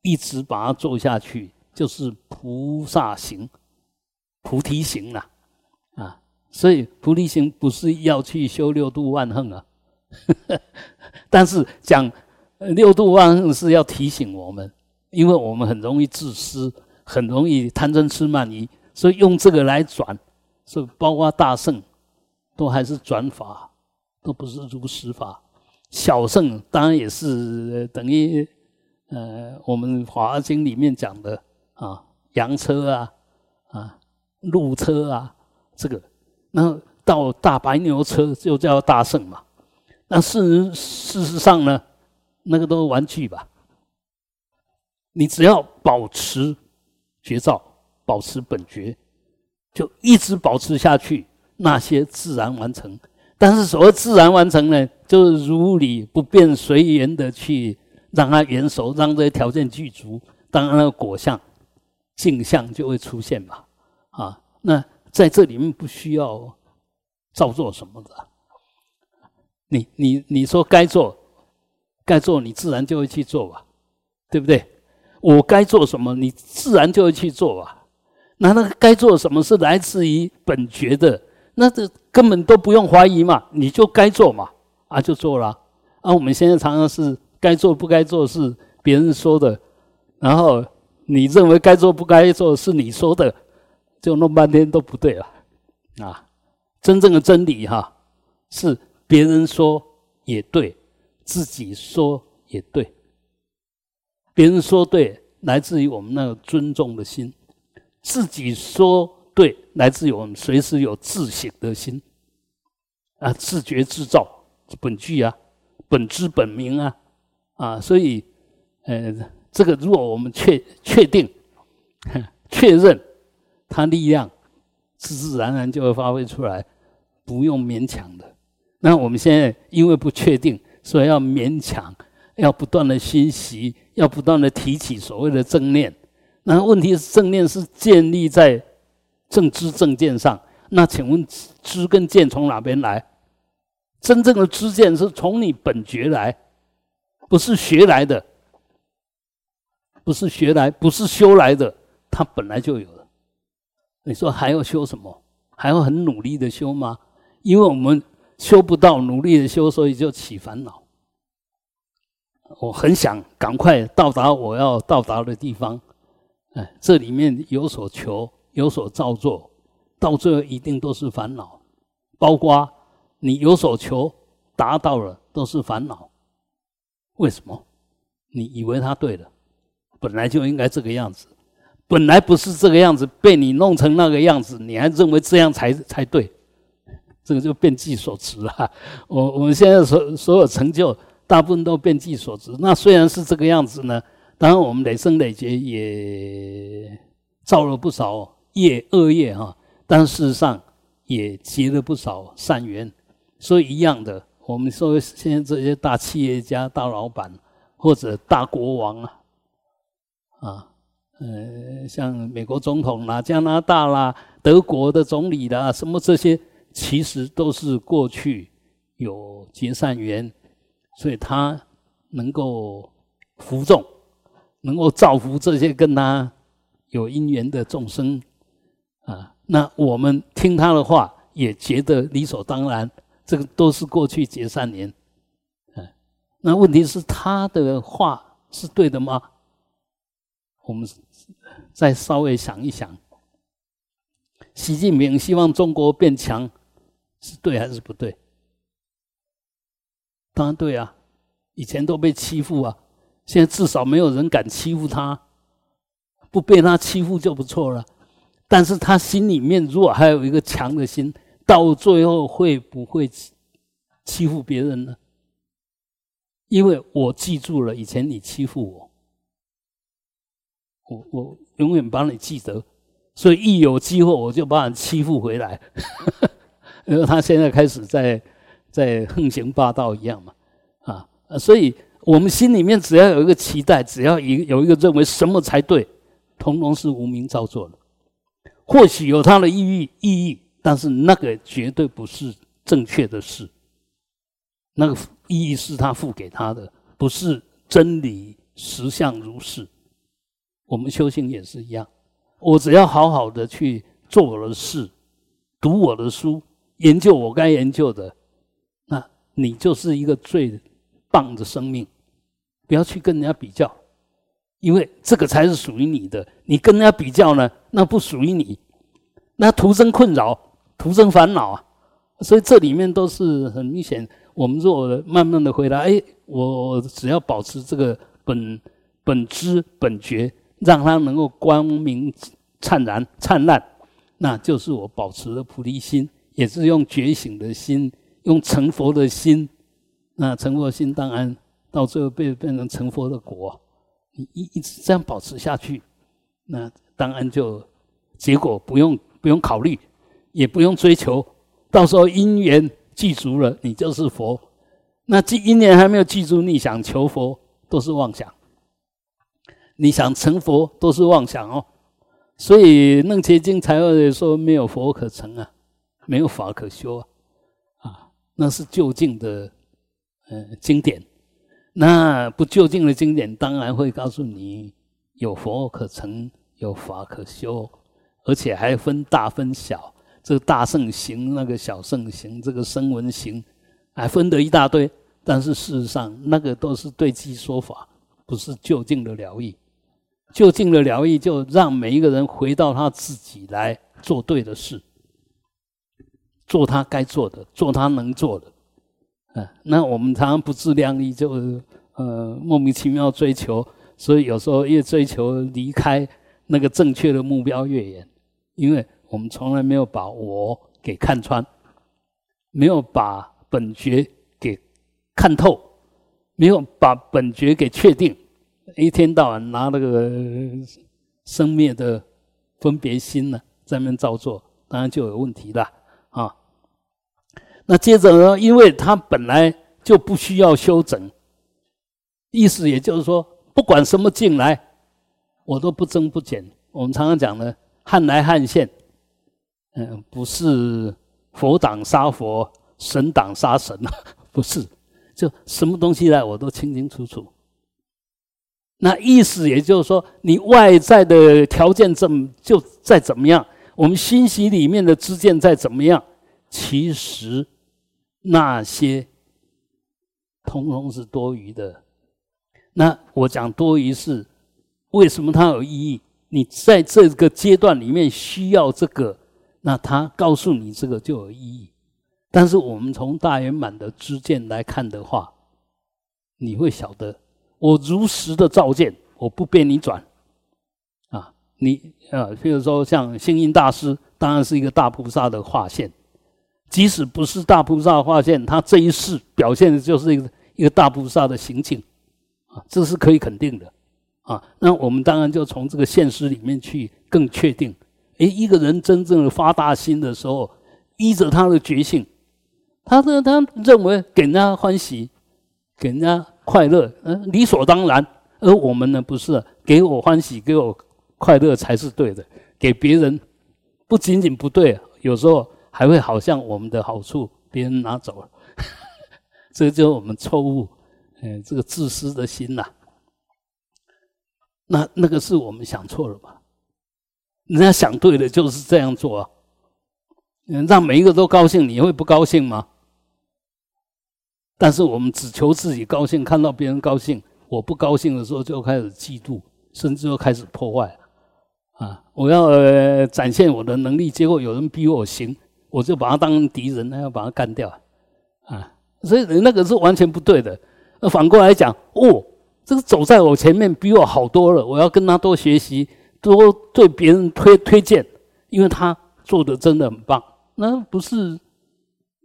一直把它做下去，就是菩萨行、菩提行了啊！所以菩提行不是要去修六度万恨啊，但是讲六度万是要提醒我们，因为我们很容易自私，很容易贪嗔痴慢疑，所以用这个来转，所以包括大圣都还是转法，都不是如实法。小圣当然也是等于。呃，我们《华经》里面讲的啊，羊车啊，啊，鹿车啊，这个，那到大白牛车就叫大圣嘛。那事实事实上呢，那个都是玩具吧。你只要保持绝招，保持本觉，就一直保持下去，那些自然完成。但是所谓自然完成呢，就是如理不变随缘的去。让它圆熟，让这些条件具足，当然那个果相、镜像就会出现嘛。啊，那在这里面不需要照做什么的。你你你说该做，该做，你自然就会去做吧，对不对？我该做什么，你自然就会去做吧。那那个该做什么是来自于本觉的，那这根本都不用怀疑嘛，你就该做嘛，啊，就做了。啊，我们现在常常是。该做不该做是别人说的，然后你认为该做不该做是你说的，就弄半天都不对了啊！真正的真理哈，是别人说也对，自己说也对。别人说对，来自于我们那个尊重的心；自己说对，来自于我们随时有自省的心啊，自觉自照本具啊，本知本明啊。啊，所以，呃，这个如果我们确确定、确认，它力量自自然然就会发挥出来，不用勉强的。那我们现在因为不确定，所以要勉强，要不断的学习，要不断的提起所谓的正念。那问题是正念是建立在正知正见上，那请问知跟见从哪边来？真正的知见是从你本觉来。不是学来的，不是学来，不是修来的，它本来就有了。你说还要修什么？还要很努力的修吗？因为我们修不到，努力的修，所以就起烦恼。我很想赶快到达我要到达的地方，哎，这里面有所求，有所造作，到最后一定都是烦恼。包括你有所求，达到了都是烦恼。为什么？你以为他对了，本来就应该这个样子，本来不是这个样子，被你弄成那个样子，你还认为这样才才对？这个就变计所持了。我我们现在所所有成就，大部分都变计所持。那虽然是这个样子呢，当然我们累生累劫也造了不少业恶业哈，但事实上也结了不少善缘，所以一样的。我们说现在这些大企业家、大老板或者大国王啊，啊，呃，像美国总统啦、加拿大啦、德国的总理啦，什么这些，其实都是过去有结善缘，所以他能够服众，能够造福这些跟他有因缘的众生啊。那我们听他的话，也觉得理所当然。这个都是过去结善缘，嗯，那问题是他的话是对的吗？我们再稍微想一想，习近平希望中国变强，是对还是不对？当然对啊，以前都被欺负啊，现在至少没有人敢欺负他，不被他欺负就不错了。但是他心里面如果还有一个强的心，到最后会不会欺欺负别人呢？因为我记住了以前你欺负我，我我永远把你记得，所以一有机会我就把你欺负回来。因为他现在开始在在横行霸道一样嘛，啊，所以我们心里面只要有一个期待，只要一有一个认为什么才对，通通是无名造作的。或许有它的意义意义，但是那个绝对不是正确的事。那个意义是他付给他的，不是真理实相如是。我们修行也是一样，我只要好好的去做我的事，读我的书。研究我该研究的，那你就是一个最棒的生命。不要去跟人家比较，因为这个才是属于你的。你跟人家比较呢，那不属于你，那徒生困扰，徒生烦恼啊。所以这里面都是很明显。我们若慢慢的回答，哎，我只要保持这个本本知本觉，让它能够光明灿然灿烂，那就是我保持的菩提心。也是用觉醒的心，用成佛的心，那成佛心当然到最后变变成成佛的果，你一一直这样保持下去，那当然就结果不用不用考虑，也不用追求，到时候因缘记足了，你就是佛。那记因缘还没有记住，你想求佛都是妄想，你想成佛都是妄想哦。所以楞伽经才会说没有佛可成啊。没有法可修啊，啊，那是就近的，呃，经典。那不就近的经典，当然会告诉你有佛可成，有法可修，而且还分大分小。这个大圣行，那个小圣行，这个声闻行，还分得一大堆。但是事实上，那个都是对机说法，不是就近的疗愈。就近的疗愈，就让每一个人回到他自己来做对的事。做他该做的，做他能做的，啊，那我们常常不自量力，就呃莫名其妙追求，所以有时候越追求离开那个正确的目标越远，因为我们从来没有把我给看穿，没有把本觉给看透，没有把本觉给确定，一天到晚拿那个生灭的分别心呢在那造作，当然就有问题了。那接着呢？因为他本来就不需要修整，意思也就是说，不管什么进来，我都不增不减。我们常常讲的“汉来汉现”，嗯，不是佛挡杀佛，神挡杀神啊，不是，就什么东西来我都清清楚楚。那意思也就是说，你外在的条件怎就再怎么样，我们心息里面的知见再怎么样，其实。那些通通是多余的。那我讲多余是为什么它有意义？你在这个阶段里面需要这个，那他告诉你这个就有意义。但是我们从大圆满的知见来看的话，你会晓得，我如实的照见，我不被你转啊。你啊，譬如说像星云大师，当然是一个大菩萨的化现。即使不是大菩萨化现，他这一世表现的就是一个一个大菩萨的行径，啊，这是可以肯定的，啊，那我们当然就从这个现实里面去更确定，诶，一个人真正发大心的时候，依着他的觉性，他的他认为给人家欢喜，给人家快乐，嗯，理所当然，而我们呢，不是给我欢喜，给我快乐才是对的，给别人不仅仅不对，有时候。还会好像我们的好处别人拿走了，这就是我们错误，嗯，这个自私的心呐。那那个是我们想错了吧？人家想对的就是这样做啊，嗯，让每一个都高兴，你会不高兴吗？但是我们只求自己高兴，看到别人高兴，我不高兴的时候就开始嫉妒，甚至又开始破坏啊！我要呃展现我的能力，结果有人比我行。我就把他当敌人，那要把他干掉，啊，所以那个是完全不对的。那反过来讲，哦，这个走在我前面比我好多了，我要跟他多学习，多对别人推推荐，因为他做的真的很棒。那不是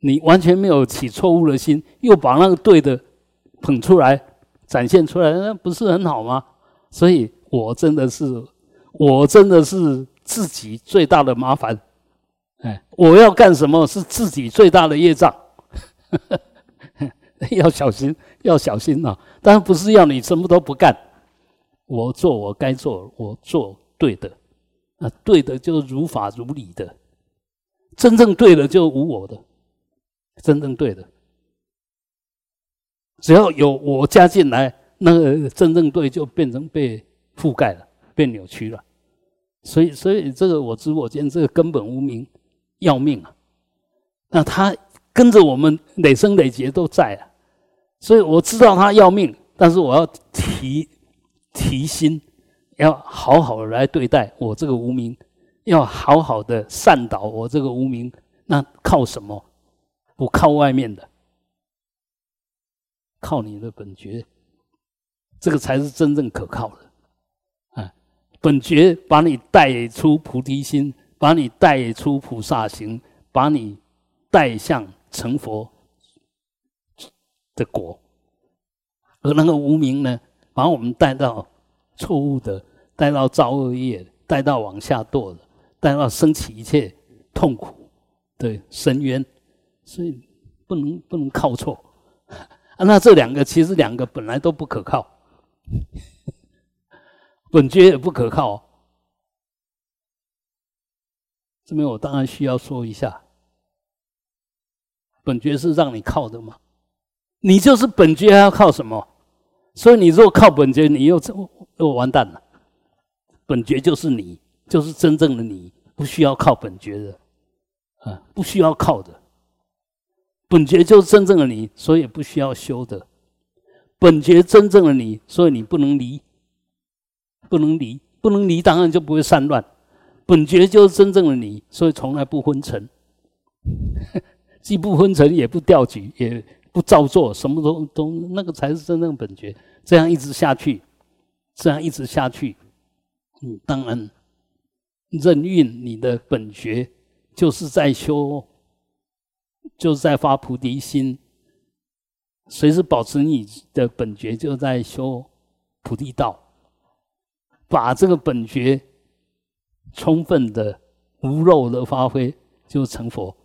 你完全没有起错误的心，又把那个对的捧出来、展现出来，那不是很好吗？所以我真的是，我真的是自己最大的麻烦。哎，我要干什么是自己最大的业障，要小心，要小心呐！当然不是要你什么都不干，我做我该做，我做对的，啊，对的就如法如理的，真正对的就无我的，真正对的，只要有我加进来，那个真正对就变成被覆盖了，被扭曲了。所以，所以这个我知我见，这个根本无名。要命啊！那他跟着我们累生累劫都在啊，所以我知道他要命，但是我要提提心，要好好的来对待我这个无名，要好好的善导我这个无名。那靠什么？不靠外面的，靠你的本觉，这个才是真正可靠的啊！本觉把你带出菩提心。把你带出菩萨行，把你带向成佛的果，而那个无名呢，把我们带到错误的，带到造恶业，带到往下堕的，带到升起一切痛苦的深渊，所以不能不能靠错。那这两个其实两个本来都不可靠，本觉也不可靠。这边我当然需要说一下，本觉是让你靠的吗？你就是本觉，还要靠什么？所以你如果靠本觉，你又又完蛋了。本觉就是你，就是真正的你，不需要靠本觉的，啊，不需要靠的。本觉就是真正的你，所以不需要修的。本觉真正的你，所以你不能离，不能离，不能离，当然就不会散乱。本觉就是真正的你，所以从来不昏沉，既不昏沉，也不掉举，也不造作，什么都都那个才是真正本觉。这样一直下去，这样一直下去，嗯，当然任运你的本觉就是在修，就是在发菩提心，随时保持你的本觉，就在修菩提道，把这个本觉。充分的无漏的发挥，就成佛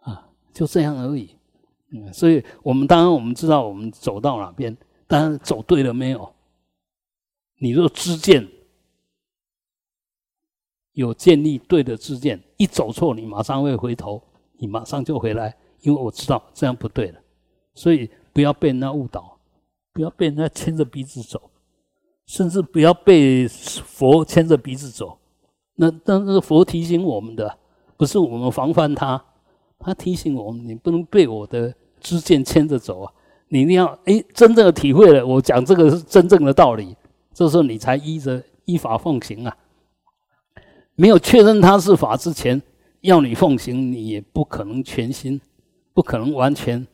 啊，就这样而已。嗯，所以我们当然我们知道我们走到哪边，当然走对了没有？你若知见有建立对的知见，一走错，你马上会回头，你马上就回来，因为我知道这样不对了。所以不要被人家误导，不要被人家牵着鼻子走，甚至不要被佛牵着鼻子走。那但是佛提醒我们的，不是我们防范他，他提醒我们，你不能被我的知见牵着走啊！你一定要哎，真正的体会了，我讲这个是真正的道理，这时候你才依着依法奉行啊。没有确认他是法之前，要你奉行，你也不可能全心，不可能完全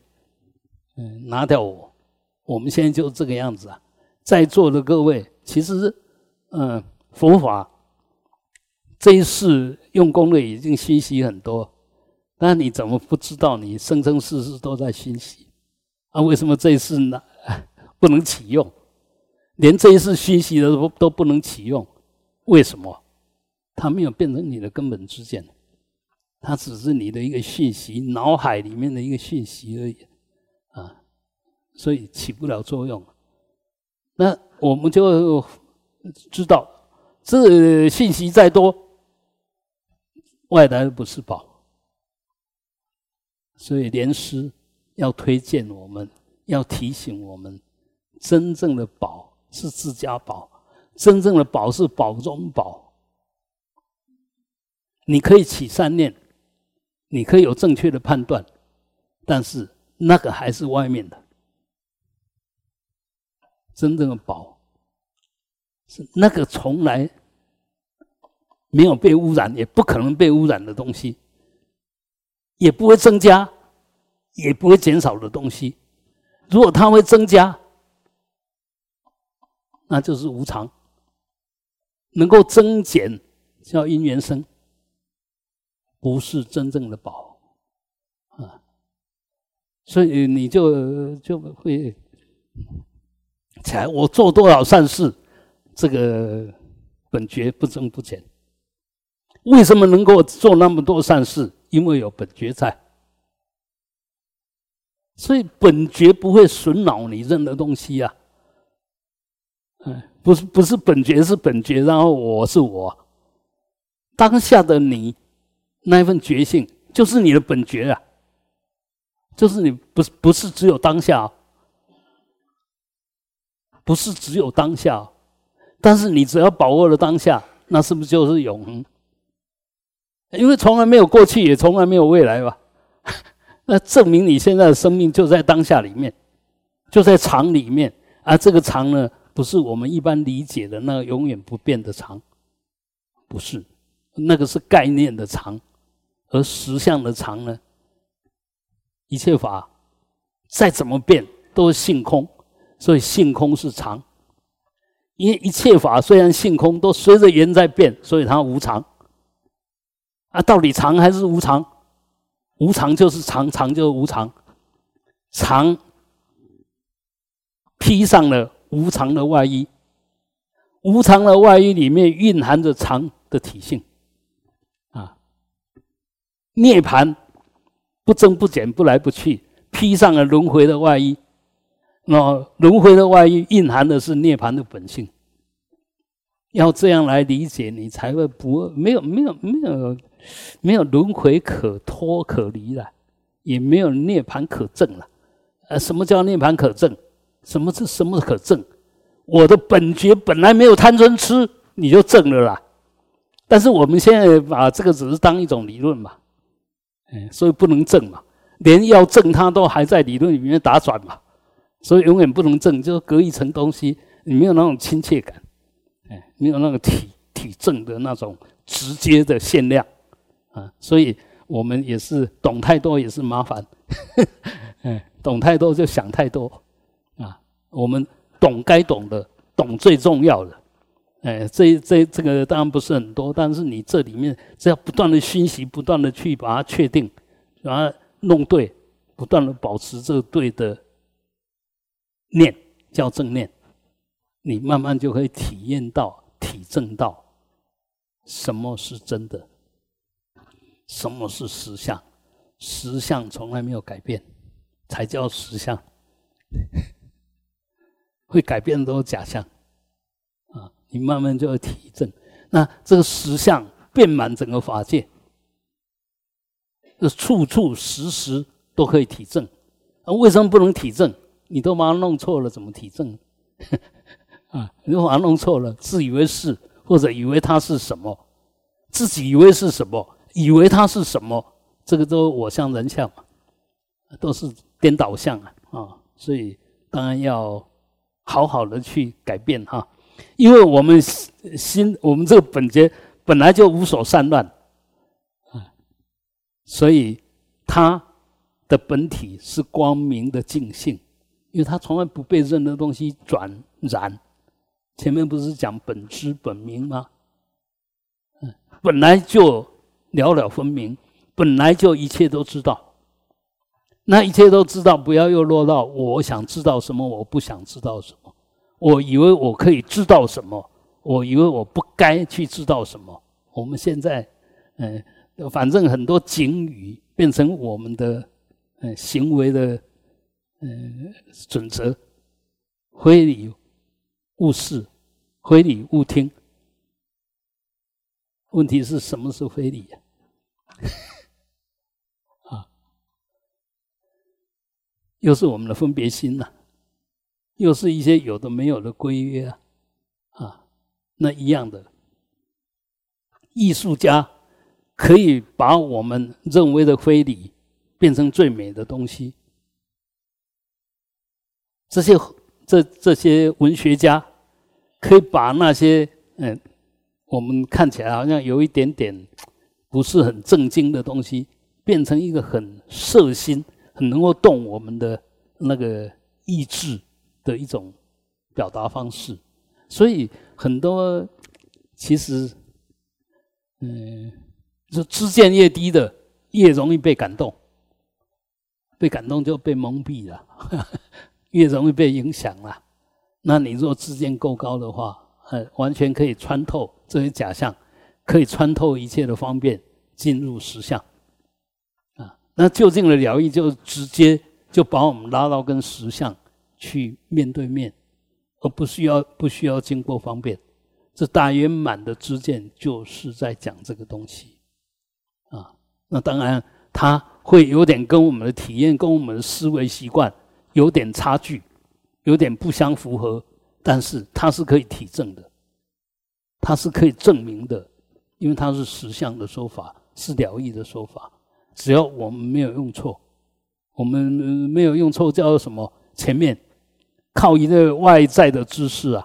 嗯拿掉我。我们现在就这个样子啊，在座的各位，其实嗯佛法。这一世用功的已经熏习很多，但你怎么不知道你生生世世都在熏习？啊，为什么这一世呢 不能启用？连这一世熏习的都都不能启用？为什么？它没有变成你的根本之见，它只是你的一个讯息，脑海里面的一个讯息而已啊，所以起不了作用。那我们就知道，这信息再多。外来的不是宝，所以莲师要推荐我们，要提醒我们，真正的宝是自家宝，真正的宝是宝中宝。你可以起善念，你可以有正确的判断，但是那个还是外面的。真正的宝是那个从来。没有被污染，也不可能被污染的东西，也不会增加，也不会减少的东西。如果它会增加，那就是无常。能够增减叫因缘生，不是真正的宝啊。所以你就就会起来，我做多少善事，这个本觉不增不减。为什么能够做那么多善事？因为有本觉在，所以本觉不会损恼你任何东西呀。嗯，不是不是本觉是本觉，然后我是我，当下的你那一份觉性就是你的本觉啊。就是你不是不是只有当下，不是只有当下，但是你只要把握了当下，那是不是就是永恒？因为从来没有过去，也从来没有未来吧？那证明你现在的生命就在当下里面，就在常里面。而这个常呢，不是我们一般理解的那个永远不变的常，不是，那个是概念的常，而实相的常呢？一切法再怎么变都是性空，所以性空是常。因为一切法虽然性空，都随着缘在变，所以它无常。啊，到底常还是无常？无常就是常，常就是无常。常披上了无常的外衣，无常的外衣里面蕴含着常的体性。啊，涅盘。不增不减，不来不去，披上了轮回的外衣。那轮回的外衣蕴含的是涅槃的本性。要这样来理解，你才会不没有没有没有没有没有轮回可脱可离了，也没有涅槃可证了。呃，什么叫涅槃可证？什么是什么可证？我的本觉本来没有贪嗔痴，你就证了啦。但是我们现在把这个只是当一种理论嘛。哎，所以不能证嘛，连要证它都还在理论里面打转嘛，所以永远不能证，就是隔一层东西，你没有那种亲切感，哎，没有那个体体证的那种直接的限量啊，所以我们也是懂太多也是麻烦，嗯，懂太多就想太多啊，我们懂该懂的，懂最重要的。哎，这这这个当然不是很多，但是你这里面只要不断的熏习，不断的去把它确定，把它弄对，不断的保持这个对的念，叫正念，你慢慢就可以体验到、体证到什么是真的，什么是实相，实相从来没有改变，才叫实相，会改变的都是假象。啊你慢慢就要体证，那这个实相遍满整个法界，是处处时时都可以体证。那为什么不能体证？你都把它弄错了，怎么体证？啊，你把它弄错了，自以为是，或者以为它是什么，自己以为是什么，以为它是什么，这个都我相人相嘛，都是颠倒相啊啊！所以当然要好好的去改变哈。因为我们心，我们这个本觉本来就无所散乱，啊，所以它的本体是光明的净性，因为它从来不被任何东西转染。前面不是讲本知本明吗？嗯，本来就了了分明，本来就一切都知道。那一切都知道，不要又落到我想知道什么，我不想知道什么。我以为我可以知道什么，我以为我不该去知道什么。我们现在，嗯，反正很多警语变成我们的，嗯，行为的，嗯，准则。非礼勿视，非礼勿听。问题是什么是非礼呀？啊，啊又是我们的分别心呐。又是一些有的没有的规约啊，啊，那一样的艺术家可以把我们认为的非礼变成最美的东西。这些这这些文学家可以把那些嗯，我们看起来好像有一点点不是很正经的东西，变成一个很摄心、很能够动我们的那个意志。的一种表达方式，所以很多其实，嗯，是知见越低的，越容易被感动，被感动就被蒙蔽了，越容易被影响了。那你若知见够高的话，呃，完全可以穿透这些假象，可以穿透一切的方便，进入实相。啊，那就近的疗愈就直接就把我们拉到跟实相去面对面，而不需要不需要经过方便。这大圆满的知见就是在讲这个东西。啊，那当然它会有点跟我们的体验、跟我们的思维习惯有点差距。有点不相符合，但是它是可以体证的，它是可以证明的，因为它是实相的说法，是了义的说法。只要我们没有用错，我们没有用错，叫什么？前面靠一个外在的知识啊，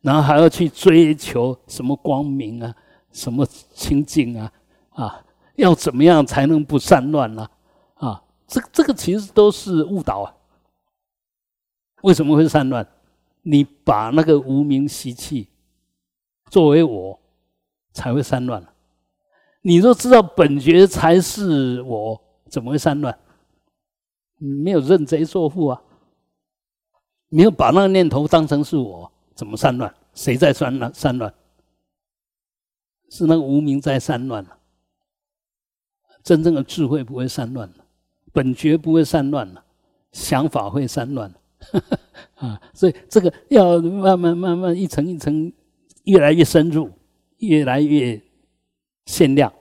然后还要去追求什么光明啊，什么清净啊，啊，要怎么样才能不散乱呢？啊，这这个其实都是误导啊。为什么会散乱？你把那个无名习气作为我，才会散乱你若知道本觉才是我，怎么会散乱？没有认贼作父啊！没有把那个念头当成是我，怎么散乱？谁在散乱？散乱是那个无名在散乱了。真正的智慧不会散乱了，本觉不会散乱了，想法会散乱。啊，所以这个要慢慢慢慢一层一层，越来越深入，越来越限量。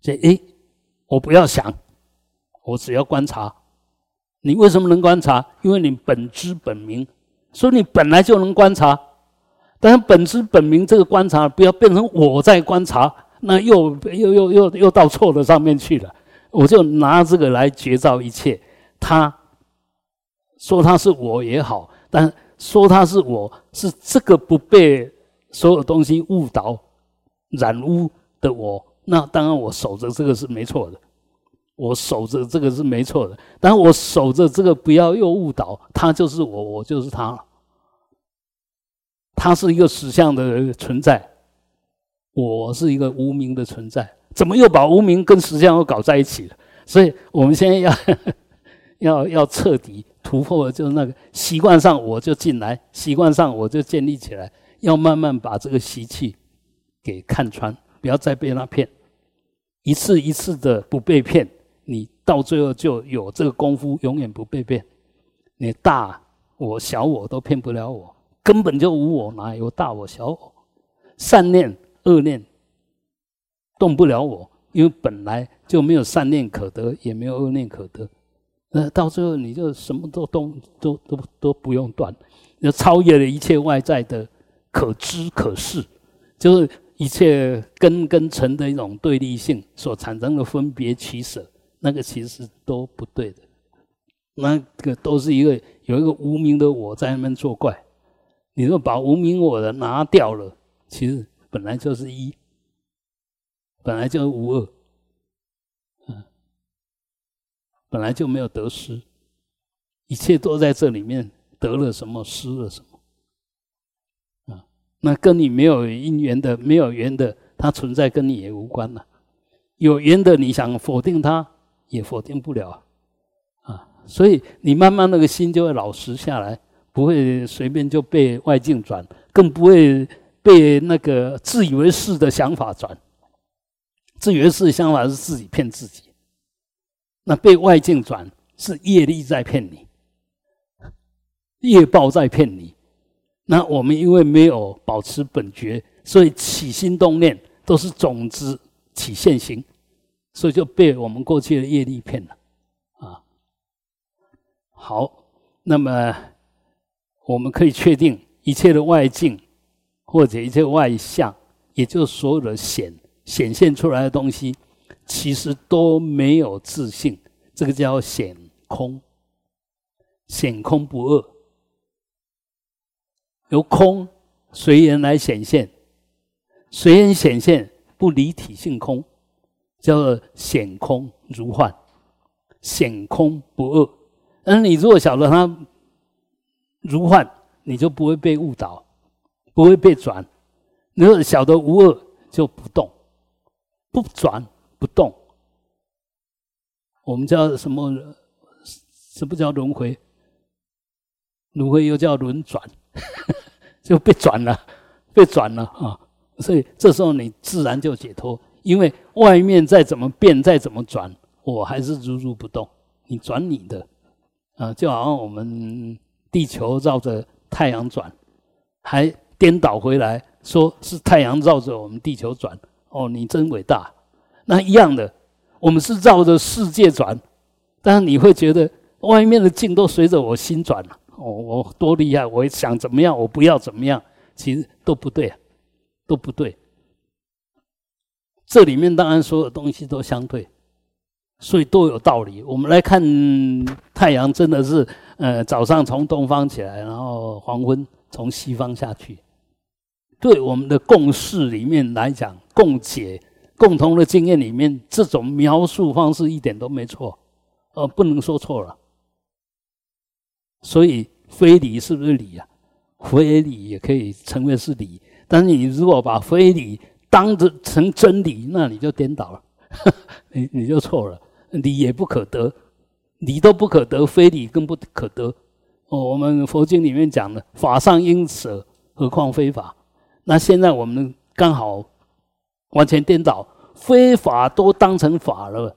这诶，我不要想，我只要观察。你为什么能观察？因为你本知本明，所以你本来就能观察。但是本知本明这个观察，不要变成我在观察，那又又又又又到错的上面去了。我就拿这个来觉照一切，他。说他是我也好，但说他是我是这个不被所有东西误导、染污的我，那当然我守着这个是没错的，我守着这个是没错的。但我守着这个不要又误导，他就是我，我就是他。他是一个实相的存在，我是一个无名的存在，怎么又把无名跟实相又搞在一起了？所以我们现在要 要要彻底。突破就是那个习惯上，我就进来；习惯上，我就建立起来。要慢慢把这个习气给看穿，不要再被他骗。一次一次的不被骗，你到最后就有这个功夫，永远不被骗。你大我小我都骗不了我，根本就无我，哪有大我小我？善念恶念动不了我，因为本来就没有善念可得，也没有恶念可得。那到最后，你就什么都都都都都不用断，就超越了一切外在的可知可视，就是一切根跟尘的一种对立性所产生的分别取舍，那个其实都不对的，那个都是一个有一个无名的我在那边作怪。你若把无名我的拿掉了，其实本来就是一，本来就是无二。嗯本来就没有得失，一切都在这里面得了什么，失了什么，那跟你没有因缘的、没有缘的，它存在跟你也无关了。有缘的，你想否定它，也否定不了，啊，所以你慢慢那个心就会老实下来，不会随便就被外境转，更不会被那个自以为是的想法转。自以为是的想法是自己骗自己。那被外境转是业力在骗你，业报在骗你。那我们因为没有保持本觉，所以起心动念都是种子起现行，所以就被我们过去的业力骗了。啊，好，那么我们可以确定，一切的外境或者一切外相，也就是所有的显显现出来的东西。其实都没有自信，这个叫显空，显空不二，由空随缘来显现，随缘显现不离体性空，叫做显空如幻，显空不二。而你如果晓得它如幻，你就不会被误导，不会被转；如果晓得无二，就不动。不转不动。我们叫什么？什么叫轮回？轮回又叫轮转，就被转了，被转了啊！所以这时候你自然就解脱，因为外面再怎么变，再怎么转，我还是如如不动。你转你的，啊，就好像我们地球绕着太阳转，还颠倒回来说是太阳绕着我们地球转。哦，你真伟大！那一样的，我们是绕着世界转，但是你会觉得外面的境都随着我心转了。我多厉害！我想怎么样，我不要怎么样，其实都不对，都不对。这里面当然所有东西都相对。所以都有道理。我们来看太阳，真的是，呃，早上从东方起来，然后黄昏从西方下去。对我们的共识里面来讲，共解、共同的经验里面，这种描述方式一点都没错，呃，不能说错了。所以非理是不是理啊？非理也可以称为是理，但是你如果把非理当着成真理，那你就颠倒了，你你就错了。理也不可得，理都不可得，非理更不可得。哦，我们佛经里面讲的，法上应舍，何况非法？那现在我们刚好完全颠倒，非法都当成法了，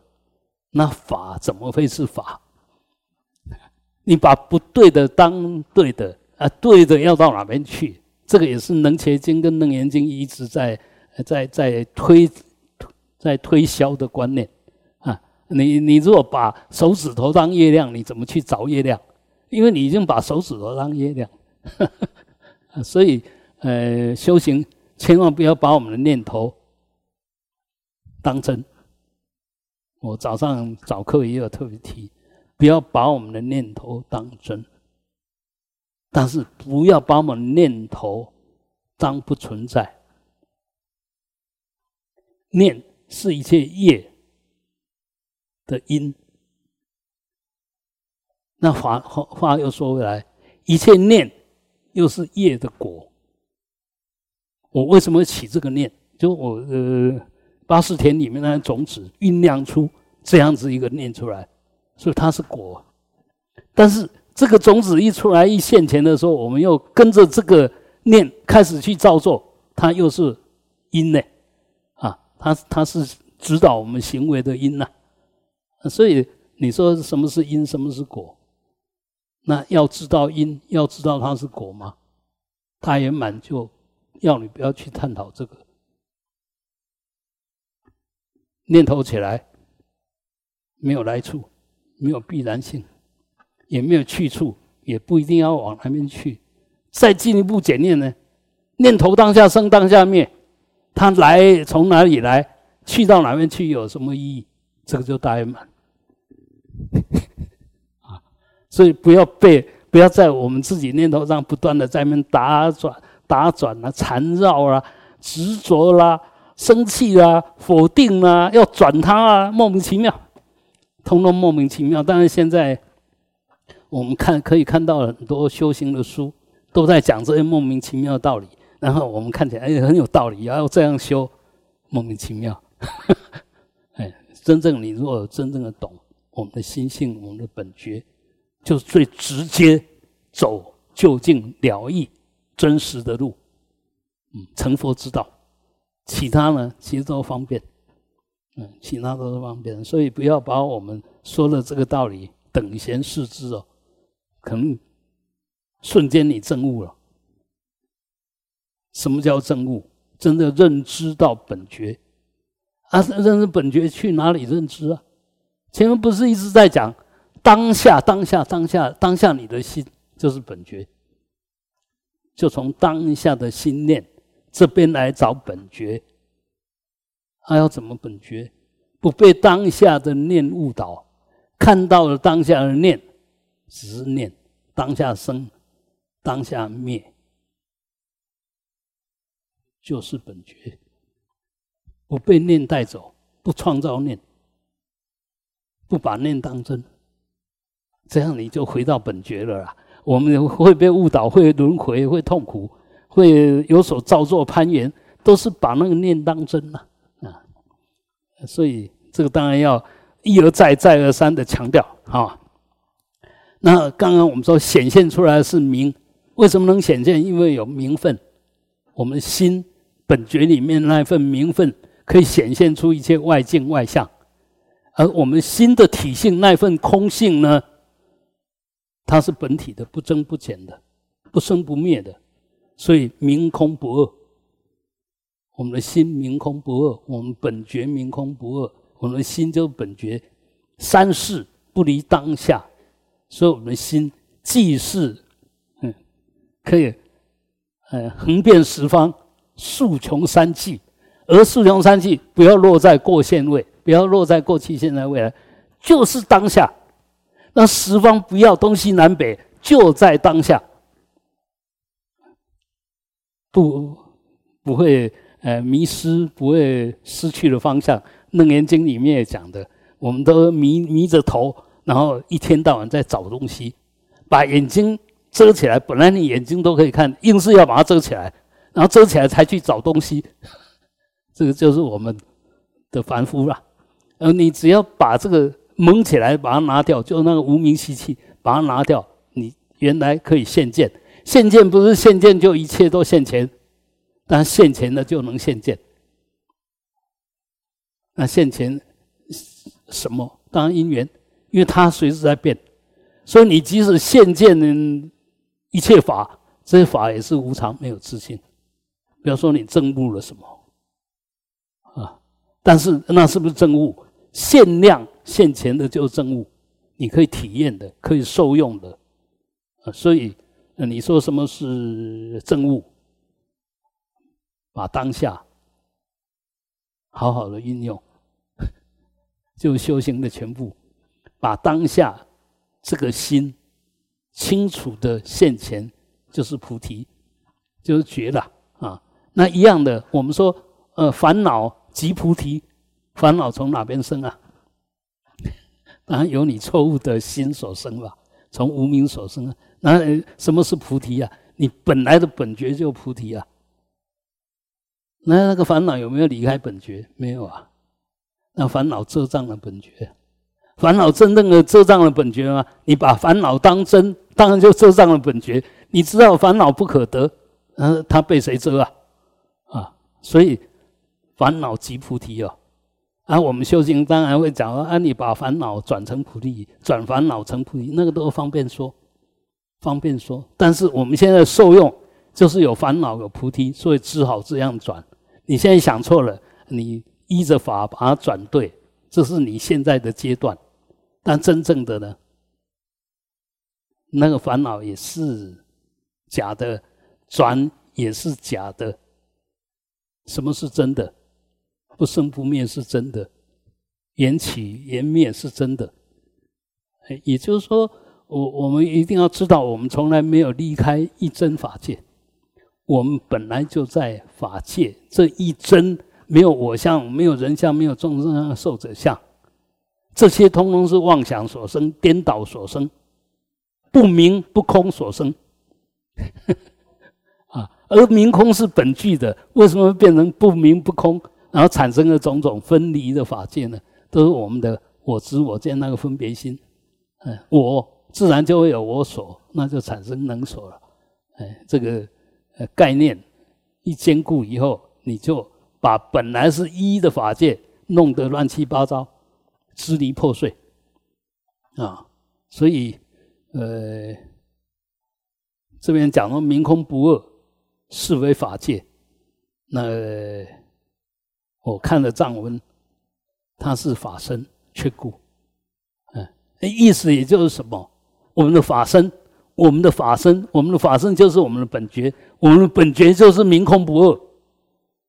那法怎么会是法？你把不对的当对的啊，对的要到哪边去？这个也是《能切经》跟《楞严经》一直在在在推在推销的观念啊。你你如果把手指头当月亮，你怎么去找月亮？因为你已经把手指头当月亮，所以呃，修行千万不要把我们的念头当真。我早上早课也有特别提，不要把我们的念头当真，但是不要把我们念头当不存在。念是一切业。的因，那话话话又说回来，一切念又是业的果。我为什么起这个念？就我呃，八识田里面那种子酝酿出这样子一个念出来，所以它是果。但是这个种子一出来一现前的时候，我们又跟着这个念开始去造作，它又是因呢？啊，它它是指导我们行为的因呐。所以你说什么是因，什么是果？那要知道因，要知道它是果吗？他也满就要你不要去探讨这个念头起来，没有来处，没有必然性，也没有去处，也不一定要往那边去。再进一步检验呢？念头当下生，当下灭，它来从哪里来，去到哪边去，有什么意义？这个就大圆满。啊，所以不要被不要在我们自己念头上不断的在那打转打转啊、缠绕啦、执着啦、生气啦、否定啦，要转它啊，莫名其妙，通通莫名其妙。但是现在我们看可以看到很多修行的书都在讲这些莫名其妙的道理，然后我们看起来哎很有道理，要这样修，莫名其妙。哎，真正你如果真正的懂。我们的心性，我们的本觉，就是最直接走就近了义真实的路，嗯，成佛之道。其他呢，其实都方便，其他都是方便。所以不要把我们说的这个道理等闲视之哦，可能瞬间你证悟了。什么叫证悟？真的认知到本觉啊？认知本觉去哪里认知啊？前面不是一直在讲当下、当下、当下、当下，你的心就是本觉，就从当下的心念这边来找本觉。还要怎么本觉？不被当下的念误导，看到了当下的念只是念，当下生，当下灭，就是本觉，不被念带走，不创造念。不把念当真，这样你就回到本觉了啦。我们会被误导，会轮回，会痛苦，会有所造作攀缘，都是把那个念当真了。所以这个当然要一而再、再而三的强调啊。那刚刚我们说显现出来是名，为什么能显现？因为有名分，我们心本觉里面那份名分可以显现出一切外境外相，而我们心的体性那份空性呢，它是本体的，不增不减的，不生不灭的，所以明空不二。我们的心明空不二，我们本觉明空不二，我们的心就本觉，三世不离当下。所以，我们的心既是嗯，可以呃横遍十方，数穷三际，而数穷三际不要落在过现位，不要落在过去、现在、未来，就是当下。那十方不要东西南北，就在当下，不不会呃迷失，不会失去了方向。楞严经里面也讲的，我们都迷迷着头。然后一天到晚在找东西，把眼睛遮起来。本来你眼睛都可以看，硬是要把它遮起来，然后遮起来才去找东西。这个就是我们的凡夫了。呃，你只要把这个蒙起来，把它拿掉，就那个无名习气，把它拿掉，你原来可以现见。现见不是现见就一切都现前，那现前的就能现见。那现前什么？当然因缘。因为它随时在变，所以你即使现见一切法，这些法也是无常，没有自信。比方说你证悟了什么啊？但是那是不是证悟？限量现前的就是证悟，你可以体验的，可以受用的啊。所以你说什么是证悟？把当下好好的运用，就修行的全部。把当下这个心清楚的现前，就是菩提，就是觉了啊。那一样的，我们说，呃，烦恼即菩提，烦恼从哪边生啊？当然由你错误的心所生吧，从无名所生啊。那什么是菩提啊？你本来的本觉就菩提啊。那那个烦恼有没有离开本觉？没有啊。那烦恼遮障了本觉。烦恼真正的遮障了本觉吗？你把烦恼当真，当然就遮障了本觉。你知道烦恼不可得，嗯，它被谁遮啊？啊，所以烦恼即菩提哦。啊，我们修行当然会讲啊，你把烦恼转成菩提，转烦恼成菩提，那个都方便说，方便说。但是我们现在受用就是有烦恼有菩提，所以只好这样转。你现在想错了，你依着法把它转对，这是你现在的阶段。但真正的呢，那个烦恼也是假的，转也是假的。什么是真的？不生不灭是真的，缘起缘灭是真的。也就是说，我我们一定要知道，我们从来没有离开一真法界，我们本来就在法界这一真，没有我相，没有人相，没有众生相、寿者相。这些通通是妄想所生、颠倒所生、不明不空所生，啊，而明空是本具的，为什么变成不明不空，然后产生了种种分离的法界呢？都是我们的我执我见那个分别心，哎，我自然就会有我所，那就产生能所了，哎，这个呃概念一坚固以后，你就把本来是一的法界弄得乱七八糟。支离破碎啊，所以呃，这边讲到明空不二，是为法界。那我看了藏文，它是法身却故，嗯，那意思也就是什么？我们的法身，我们的法身，我们的法身就是我们的本觉，我们的本觉就是明空不二，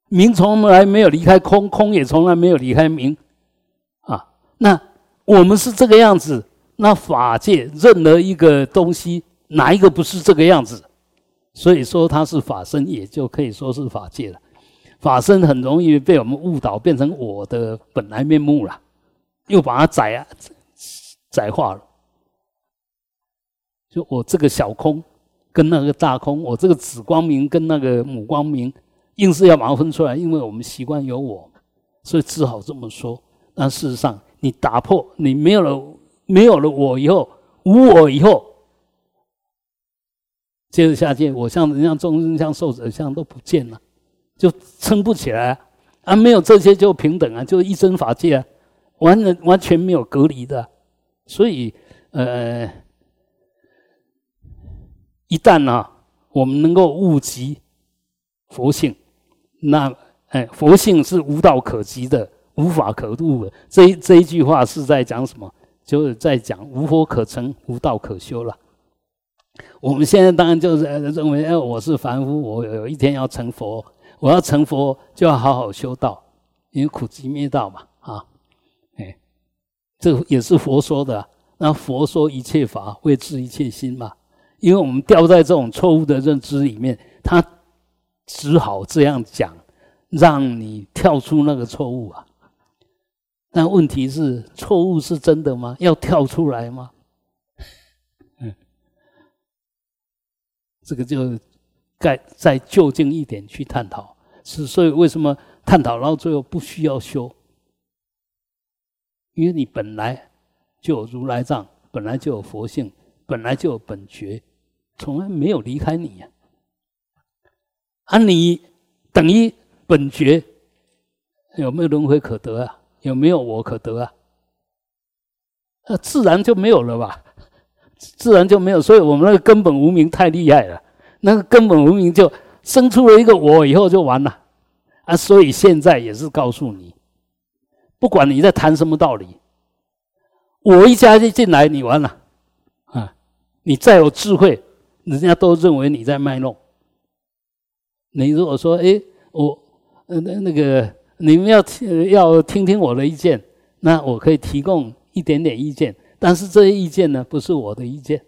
明从来没有离开空，空也从来没有离开明。啊那我们是这个样子，那法界任何一个东西，哪一个不是这个样子？所以说它是法身，也就可以说是法界了。法身很容易被我们误导，变成我的本来面目了，又把它窄啊窄化了。就我这个小空跟那个大空，我这个子光明跟那个母光明，硬是要把它分出来，因为我们习惯有我。所以只好这么说。但事实上，你打破你没有了没有了我以后，无我以后，接着下界，我像人像众生像寿者像都不见了，就撑不起来啊！没有这些就平等啊，就一真法界啊，完全完全没有隔离的。所以，呃，一旦呢，我们能够悟及佛性，那哎，佛性是无道可及的，无法可悟的。这一这一句话是在讲什么？就是在讲无佛可成，无道可修了。我们现在当然就是认为，哎，我是凡夫，我有一天要成佛，我要成佛就要好好修道，因为苦集灭道嘛，啊。哎这也是佛说的。那佛说一切法为治一切心嘛，因为我们掉在这种错误的认知里面，他只好这样讲，让你跳出那个错误啊。但问题是，错误是真的吗？要跳出来吗？嗯，这个就该再就近一点去探讨。是，所以为什么探讨到最后不需要修？因为你本来就有如来藏，本来就有佛性，本来就有本觉，从来没有离开你呀。啊，你等于本觉有没有轮回可得啊？有没有我可得啊？那自然就没有了吧？自然就没有。所以我们那个根本无名太厉害了，那个根本无名就生出了一个我以后就完了啊。所以现在也是告诉你。不管你在谈什么道理，我一加进进来，你完了啊！你再有智慧，人家都认为你在卖弄。你如果说，哎，我呃那那个你们要听要听听我的意见，那我可以提供一点点意见，但是这些意见呢，不是我的意见，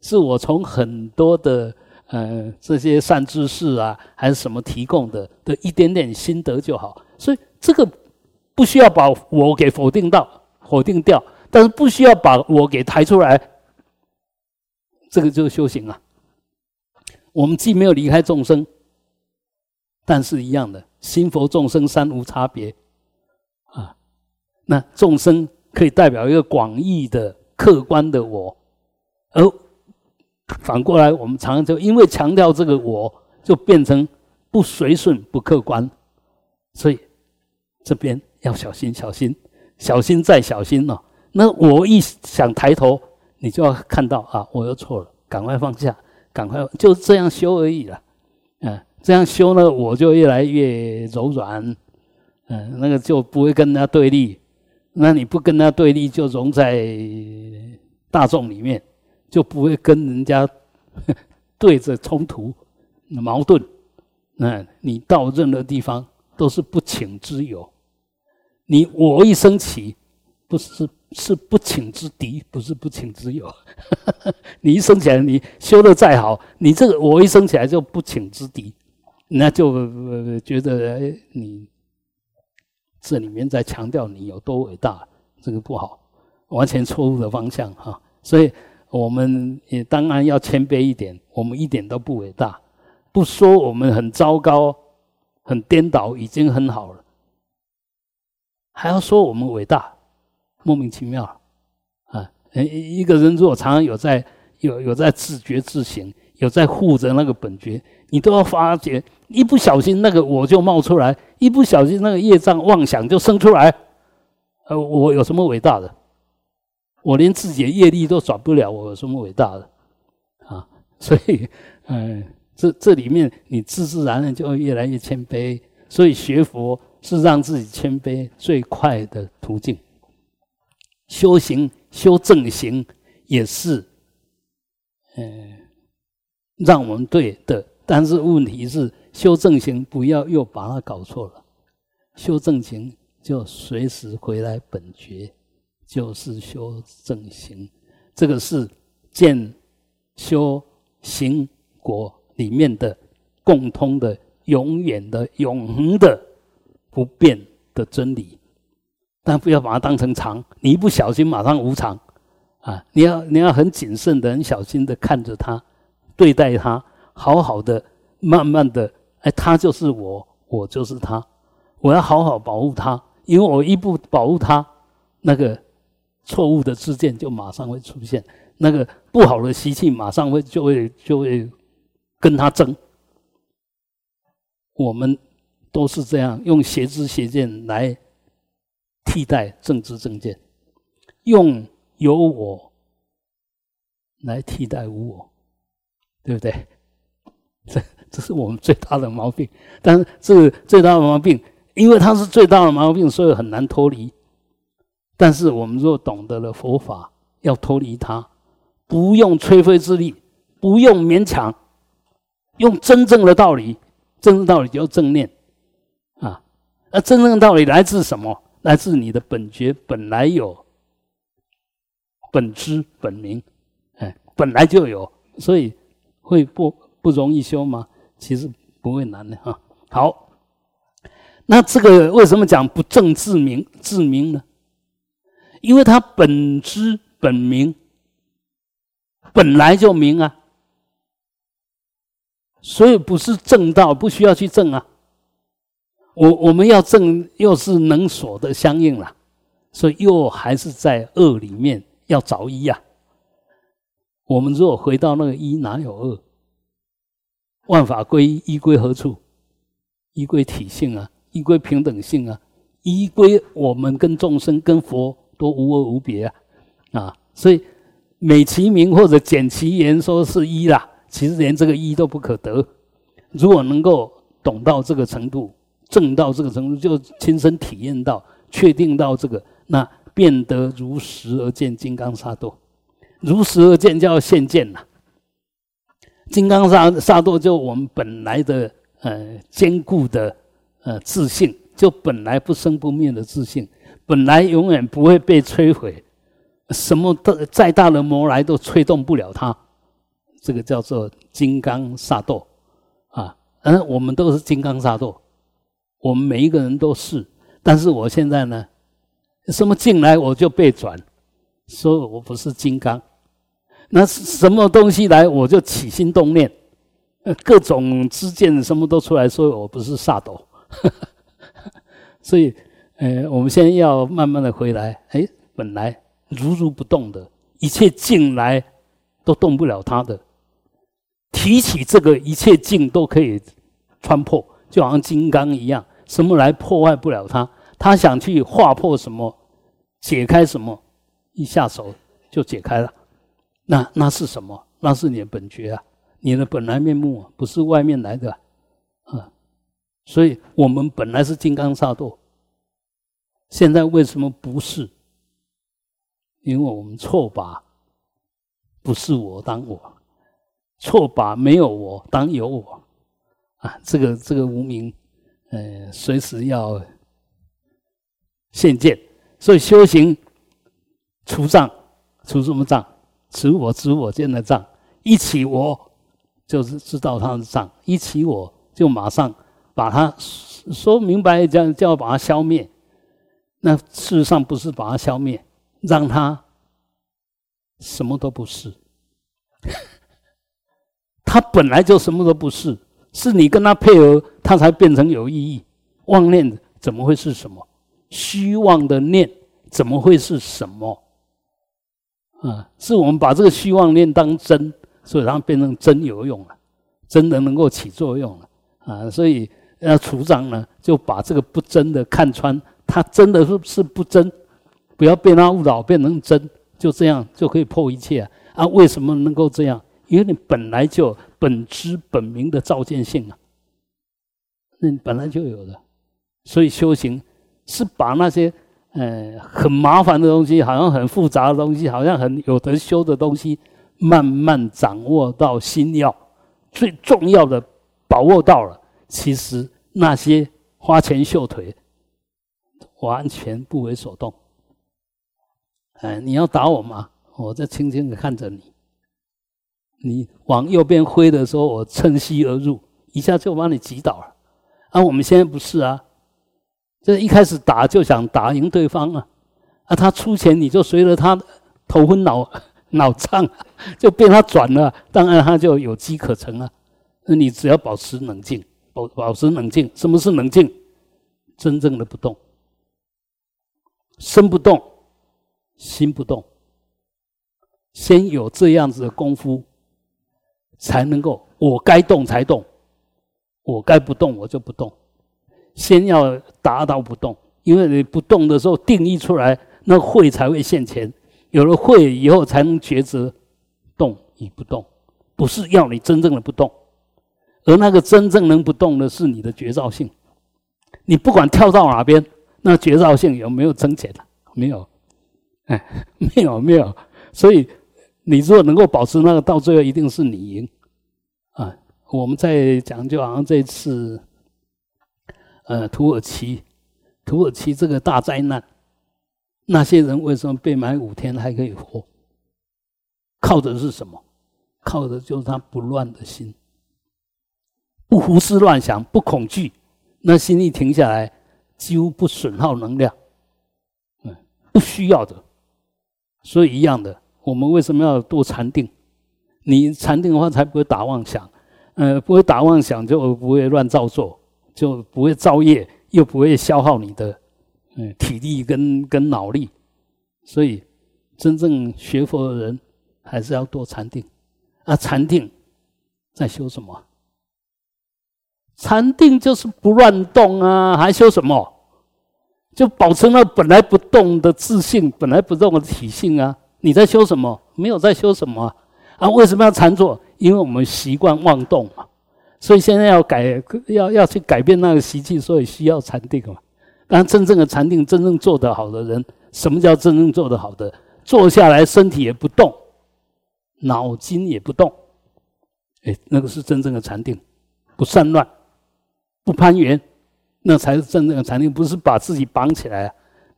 是我从很多的呃这些善知识啊，还是什么提供的的一点点心得就好。所以这个。不需要把我给否定到否定掉，但是不需要把我给抬出来，这个就是修行啊。我们既没有离开众生，但是一样的，心佛众生三无差别啊。那众生可以代表一个广义的客观的我，而反过来，我们常常就因为强调这个我，就变成不随顺、不客观，所以这边。要小心，小心，小心再小心哦。那我一想抬头，你就要看到啊，我又错了，赶快放下，赶快就这样修而已了。嗯，这样修呢，我就越来越柔软。嗯，那个就不会跟他对立。那你不跟他对立，就融在大众里面，就不会跟人家对着冲突、矛盾。那你到任何地方都是不请之友。你我一生起，不是是不请之敌，不是不请之友。你一生起来，你修的再好，你这个我一生起来就不请之敌，那就觉得你这里面在强调你有多伟大，这个不好，完全错误的方向哈。所以我们也当然要谦卑一点，我们一点都不伟大，不说我们很糟糕、很颠倒，已经很好了。还要说我们伟大，莫名其妙啊！一个人如果常常有在有有在自觉自省，有在护着那个本觉，你都要发觉，一不小心那个我就冒出来，一不小心那个业障妄想就生出来。呃，我有什么伟大的？我连自己的业力都转不了，我有什么伟大的？啊！所以，嗯，这这里面你自自然然就会越来越谦卑。所以学佛。是让自己谦卑最快的途径。修行修正行也是，嗯，让我们对的。但是问题是，修正行不要又把它搞错了。修正行就随时回来本觉，就是修正行。这个是见修行果里面的共通的、永远的、永恒的。不变的真理，但不要把它当成常。你一不小心，马上无常啊！你要你要很谨慎的、很小心的看着它，对待它，好好的、慢慢的。哎，它就是我，我就是它。我要好好保护它，因为我一不保护他，那个错误的知见就马上会出现，那个不好的习气马上会就会就会跟他争。我们都是这样用邪知邪见来替代政治正见，用有我来替代无我，对不对？这这是我们最大的毛病。但是这个最大的毛病，因为它是最大的毛病，所以很难脱离。但是我们若懂得了佛法，要脱离它，不用吹灰之力，不用勉强，用真正的道理。真正道理叫正念啊，那真正的道理来自什么？来自你的本觉本来有，本知本明，哎，本来就有，所以会不不容易修吗？其实不会难的哈。好，那这个为什么讲不正自明自明呢？因为它本知本明，本来就明啊。所以不是正道，不需要去正啊。我我们要正，又是能所的相应了，所以又还是在恶里面要找一呀。我们如果回到那个一，哪有恶？万法归一，一归何处？一归体性啊，一归平等性啊，一归我们跟众生跟佛都无二无别啊啊！所以美其名或者简其言，说是一啦。其实连这个一都不可得。如果能够懂到这个程度，证到这个程度，就亲身体验到、确定到这个，那变得如实而见金刚萨埵。如实而见叫现见呐。金刚萨萨埵就我们本来的呃坚固的呃自信，就本来不生不灭的自信，本来永远不会被摧毁，什么的再大的魔来都吹动不了它。这个叫做金刚萨埵啊，嗯，我们都是金刚萨埵，我们每一个人都是。但是我现在呢，什么进来我就被转，说我不是金刚。那什么东西来我就起心动念，各种之见什么都出来，说我不是萨埵。所以，呃，我们现在要慢慢的回来，哎，本来如如不动的一切进来都动不了它的。提起这个一切境都可以穿破，就好像金刚一样，什么来破坏不了它？他想去划破什么，解开什么，一下手就解开了。那那是什么？那是你的本觉啊，你的本来面目，不是外面来的啊。所以我们本来是金刚萨埵，现在为什么不是？因为我们错把不是我当我。错把没有我当有我，啊，这个这个无名，呃，随时要现见，所以修行除障，除什么障？除我知我见的障。一起我就是知道他的障，一起我就马上把它说明白，叫叫把它消灭。那事实上不是把它消灭，让它什么都不是。他本来就什么都不是，是你跟他配合，他才变成有意义。妄念怎么会是什么？虚妄的念怎么会是什么？啊，是我们把这个虚妄念当真，所以它变成真有用了，真的能够起作用了啊！所以那处长呢，就把这个不真的看穿，它真的是是不真，不要被它误导变成真，就这样就可以破一切！啊，为什么能够这样？因为你本来就本知本明的照见性啊，那你本来就有的，所以修行是把那些呃很麻烦的东西，好像很复杂的东西，好像很有得修的东西，慢慢掌握到心要最重要的把握到了，其实那些花拳绣腿完全不为所动。哎，你要打我吗？我在轻轻的看着你。你往右边挥的时候，我趁虚而入，一下就把你击倒了。啊，我们现在不是啊，这一开始打就想打赢对方啊，啊，他出钱你就随着他头昏脑 脑胀，就被他转了，当然他就有机可乘啊。那你只要保持冷静，保保持冷静。什么是冷静？真正的不动，身不动，心不动。先有这样子的功夫，才能够我该动才动，我该不动我就不动。先要达到不动，因为你不动的时候，定义出来，那慧才会现前。有了慧以后，才能抉择动与不动，不是要你真正的不动，而那个真正能不动的是你的觉照性。你不管跳到哪边，那觉照性有没有增减没有，哎，没有没有，所以。你如果能够保持那个，到最后一定是你赢，我们在讲，就好像这次，呃，土耳其，土耳其这个大灾难，那些人为什么被埋五天还可以活？靠的是什么？靠的就是他不乱的心，不胡思乱想，不恐惧，那心一停下来，几乎不损耗能量，嗯，不需要的，所以一样的。我们为什么要多禅定？你禅定的话，才不会打妄想，呃，不会打妄想，就不会乱造作，就不会造业，又不会消耗你的嗯体力跟跟脑力。所以，真正学佛的人还是要多禅定。啊，禅定在修什么？禅定就是不乱动啊，还修什么？就保持那本来不动的自信，本来不动的体性啊。你在修什么？没有在修什么啊？为什么要禅坐？因为我们习惯妄动嘛，所以现在要改，要要去改变那个习气，所以需要禅定嘛。当，真正的禅定，真正做得好的人，什么叫真正做得好的？坐下来，身体也不动，脑筋也不动，哎，那个是真正的禅定，不散乱，不攀缘，那才是真正的禅定。不是把自己绑起来，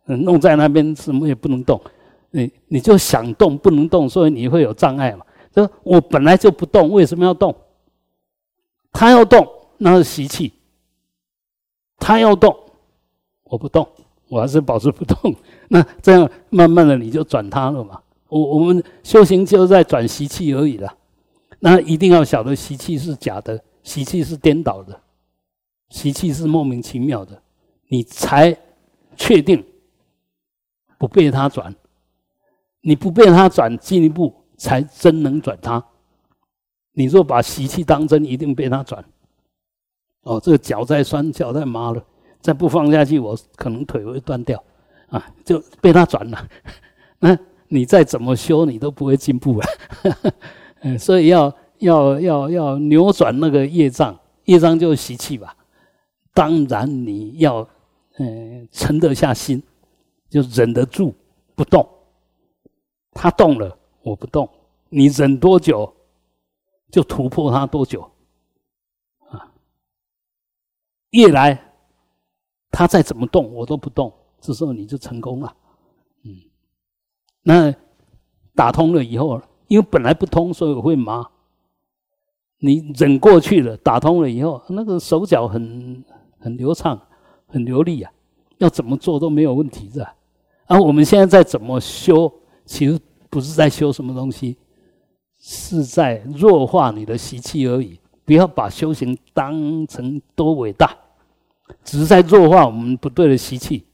嗯，弄在那边，什么也不能动。你你就想动不能动，所以你会有障碍嘛？我本来就不动，为什么要动？他要动，那是习气。他要动，我不动，我还是保持不动。那这样慢慢的你就转他了嘛。我我们修行就在转习气而已了。那一定要晓得习气是假的，习气是颠倒的，习气是莫名其妙的，你才确定不被他转。你不被他转进一步，才真能转他。你若把习气当真，一定被他转。哦，这个脚在酸，脚在麻了，再不放下去，我可能腿会断掉。啊，就被他转了。那你再怎么修，你都不会进步啊。嗯，所以要要要要扭转那个业障，业障就是习气吧。当然你要嗯沉得下心，就忍得住不动。他动了，我不动。你忍多久，就突破他多久。啊，越来，他再怎么动，我都不动。这时候你就成功了。嗯，那打通了以后，因为本来不通，所以我会麻。你忍过去了，打通了以后，那个手脚很很流畅，很流利啊。要怎么做都没有问题，是吧？而我们现在在怎么修，其实。不是在修什么东西，是在弱化你的习气而已。不要把修行当成多伟大，只是在弱化我们不对的习气。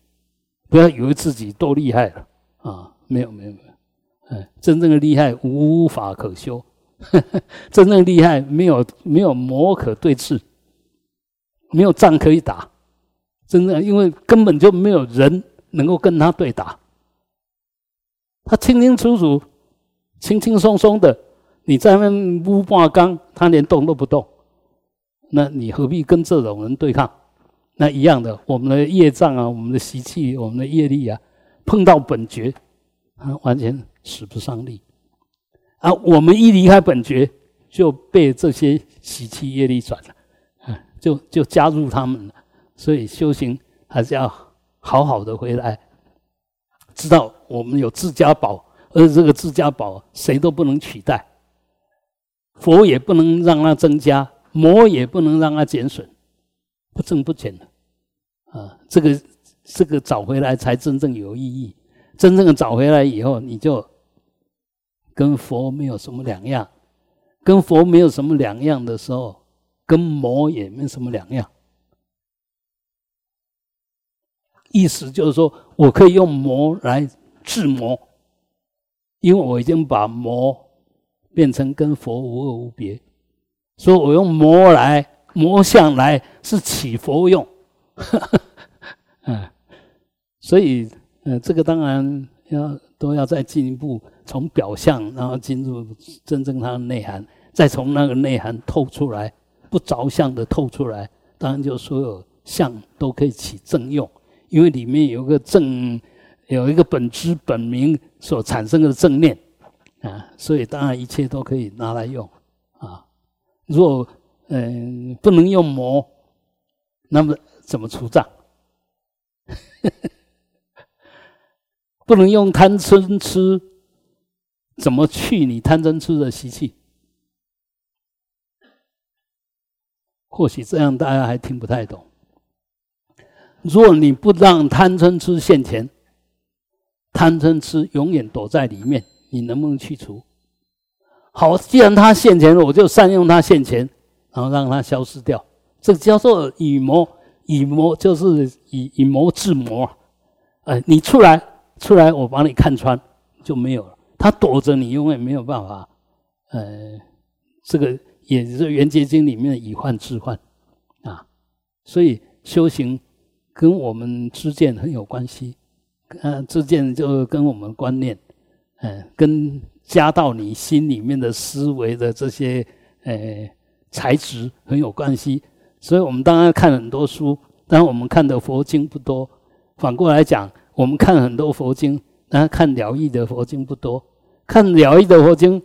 不要以为自己多厉害了啊！没有没有没有，哎，真正的厉害无法可修，真正厉害没有没有魔可对峙，没有仗可以打。真的，因为根本就没有人能够跟他对打。他清清楚楚、轻轻松松的，你在那乌挂缸，他连动都不动，那你何必跟这种人对抗？那一样的，我们的业障啊，我们的习气，我们的业力啊，碰到本觉，啊，完全使不上力。啊，我们一离开本觉，就被这些习气业力转了，啊，就就加入他们了。所以修行还是要好好的回来。知道我们有自家宝，而这个自家宝谁都不能取代，佛也不能让它增加，魔也不能让它减损，不增不减的，啊，这个这个找回来才真正有意义。真正的找回来以后，你就跟佛没有什么两样，跟佛没有什么两样的时候，跟魔也没什么两样。意思就是说，我可以用魔来治魔，因为我已经把魔变成跟佛无二无别，所以我用魔来魔相来是起佛用，嗯，所以呃，这个当然要都要再进一步从表象，然后进入真正它的内涵，再从那个内涵透出来，不着相的透出来，当然就所有相都可以起正用。因为里面有个正，有一个本知本明所产生的正念啊，所以当然一切都可以拿来用啊。如果嗯不能用魔，那么怎么除障？不能用贪嗔痴，怎么去你贪嗔痴的习气？或许这样大家还听不太懂。若你不让贪嗔痴现前，贪嗔痴永远躲在里面，你能不能去除？好，既然它现前了，我就善用它现前，然后让它消失掉。这叫做以魔以魔，就是以以魔治魔。哎，你出来出来，我把你看穿就没有了。他躲着你，永远没有办法。呃，这个也是《圆觉经》里面的以幻治幻啊，所以修行。跟我们知见很有关系，嗯，这件就跟我们观念，嗯，跟加到你心里面的思维的这些，呃，材质很有关系。所以我们当然看很多书，但我们看的佛经不多。反过来讲，我们看很多佛经，但看疗愈的佛经不多。看了愈的佛经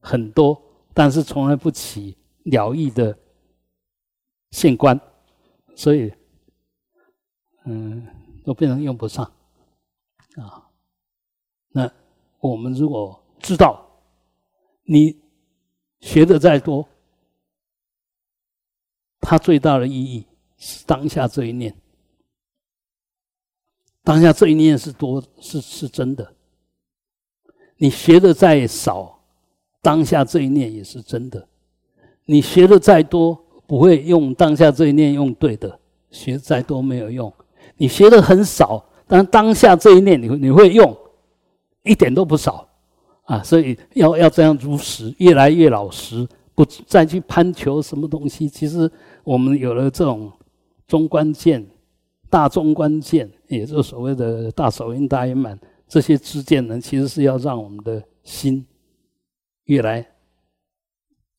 很多，但是从来不起疗愈的现观，所以。嗯，都变成用不上啊。那我们如果知道，你学的再多，它最大的意义是当下这一念。当下这一念是多是是真的。你学的再少，当下这一念也是真的。你学的再多，不会用当下这一念用对的，学再多没有用。你学的很少，但当下这一念，你你会用，一点都不少啊！所以要要这样如实，越来越老实，不再去攀求什么东西。其实我们有了这种中观见、大中观见，也就是所谓的大手印、大圆满这些知见呢，其实是要让我们的心越来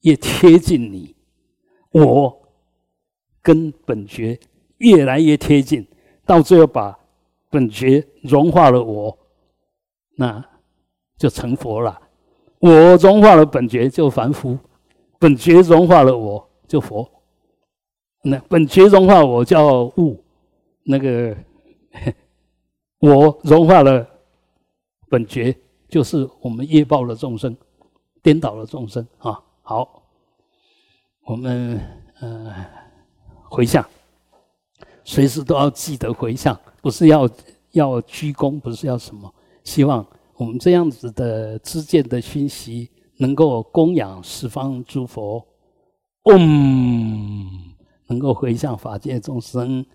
越贴近你，我跟本觉越来越贴近。到最后把本觉融化了我，那就成佛了。我融化了本觉就凡夫，本觉融化了我就佛。那本觉融化我叫悟，那个我融化了本觉就是我们业报的众生，颠倒了众生啊。好，我们呃回向。随时都要记得回向，不是要要鞠躬，不是要什么。希望我们这样子的知见的熏习，能够供养十方诸佛，嗡，能够回向法界众生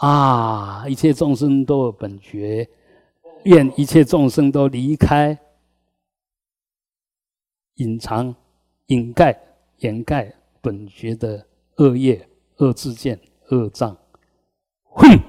啊！一切众生都有本觉，愿一切众生都离开隐藏、掩盖、掩盖本觉的恶业、恶自见、恶障。Hum!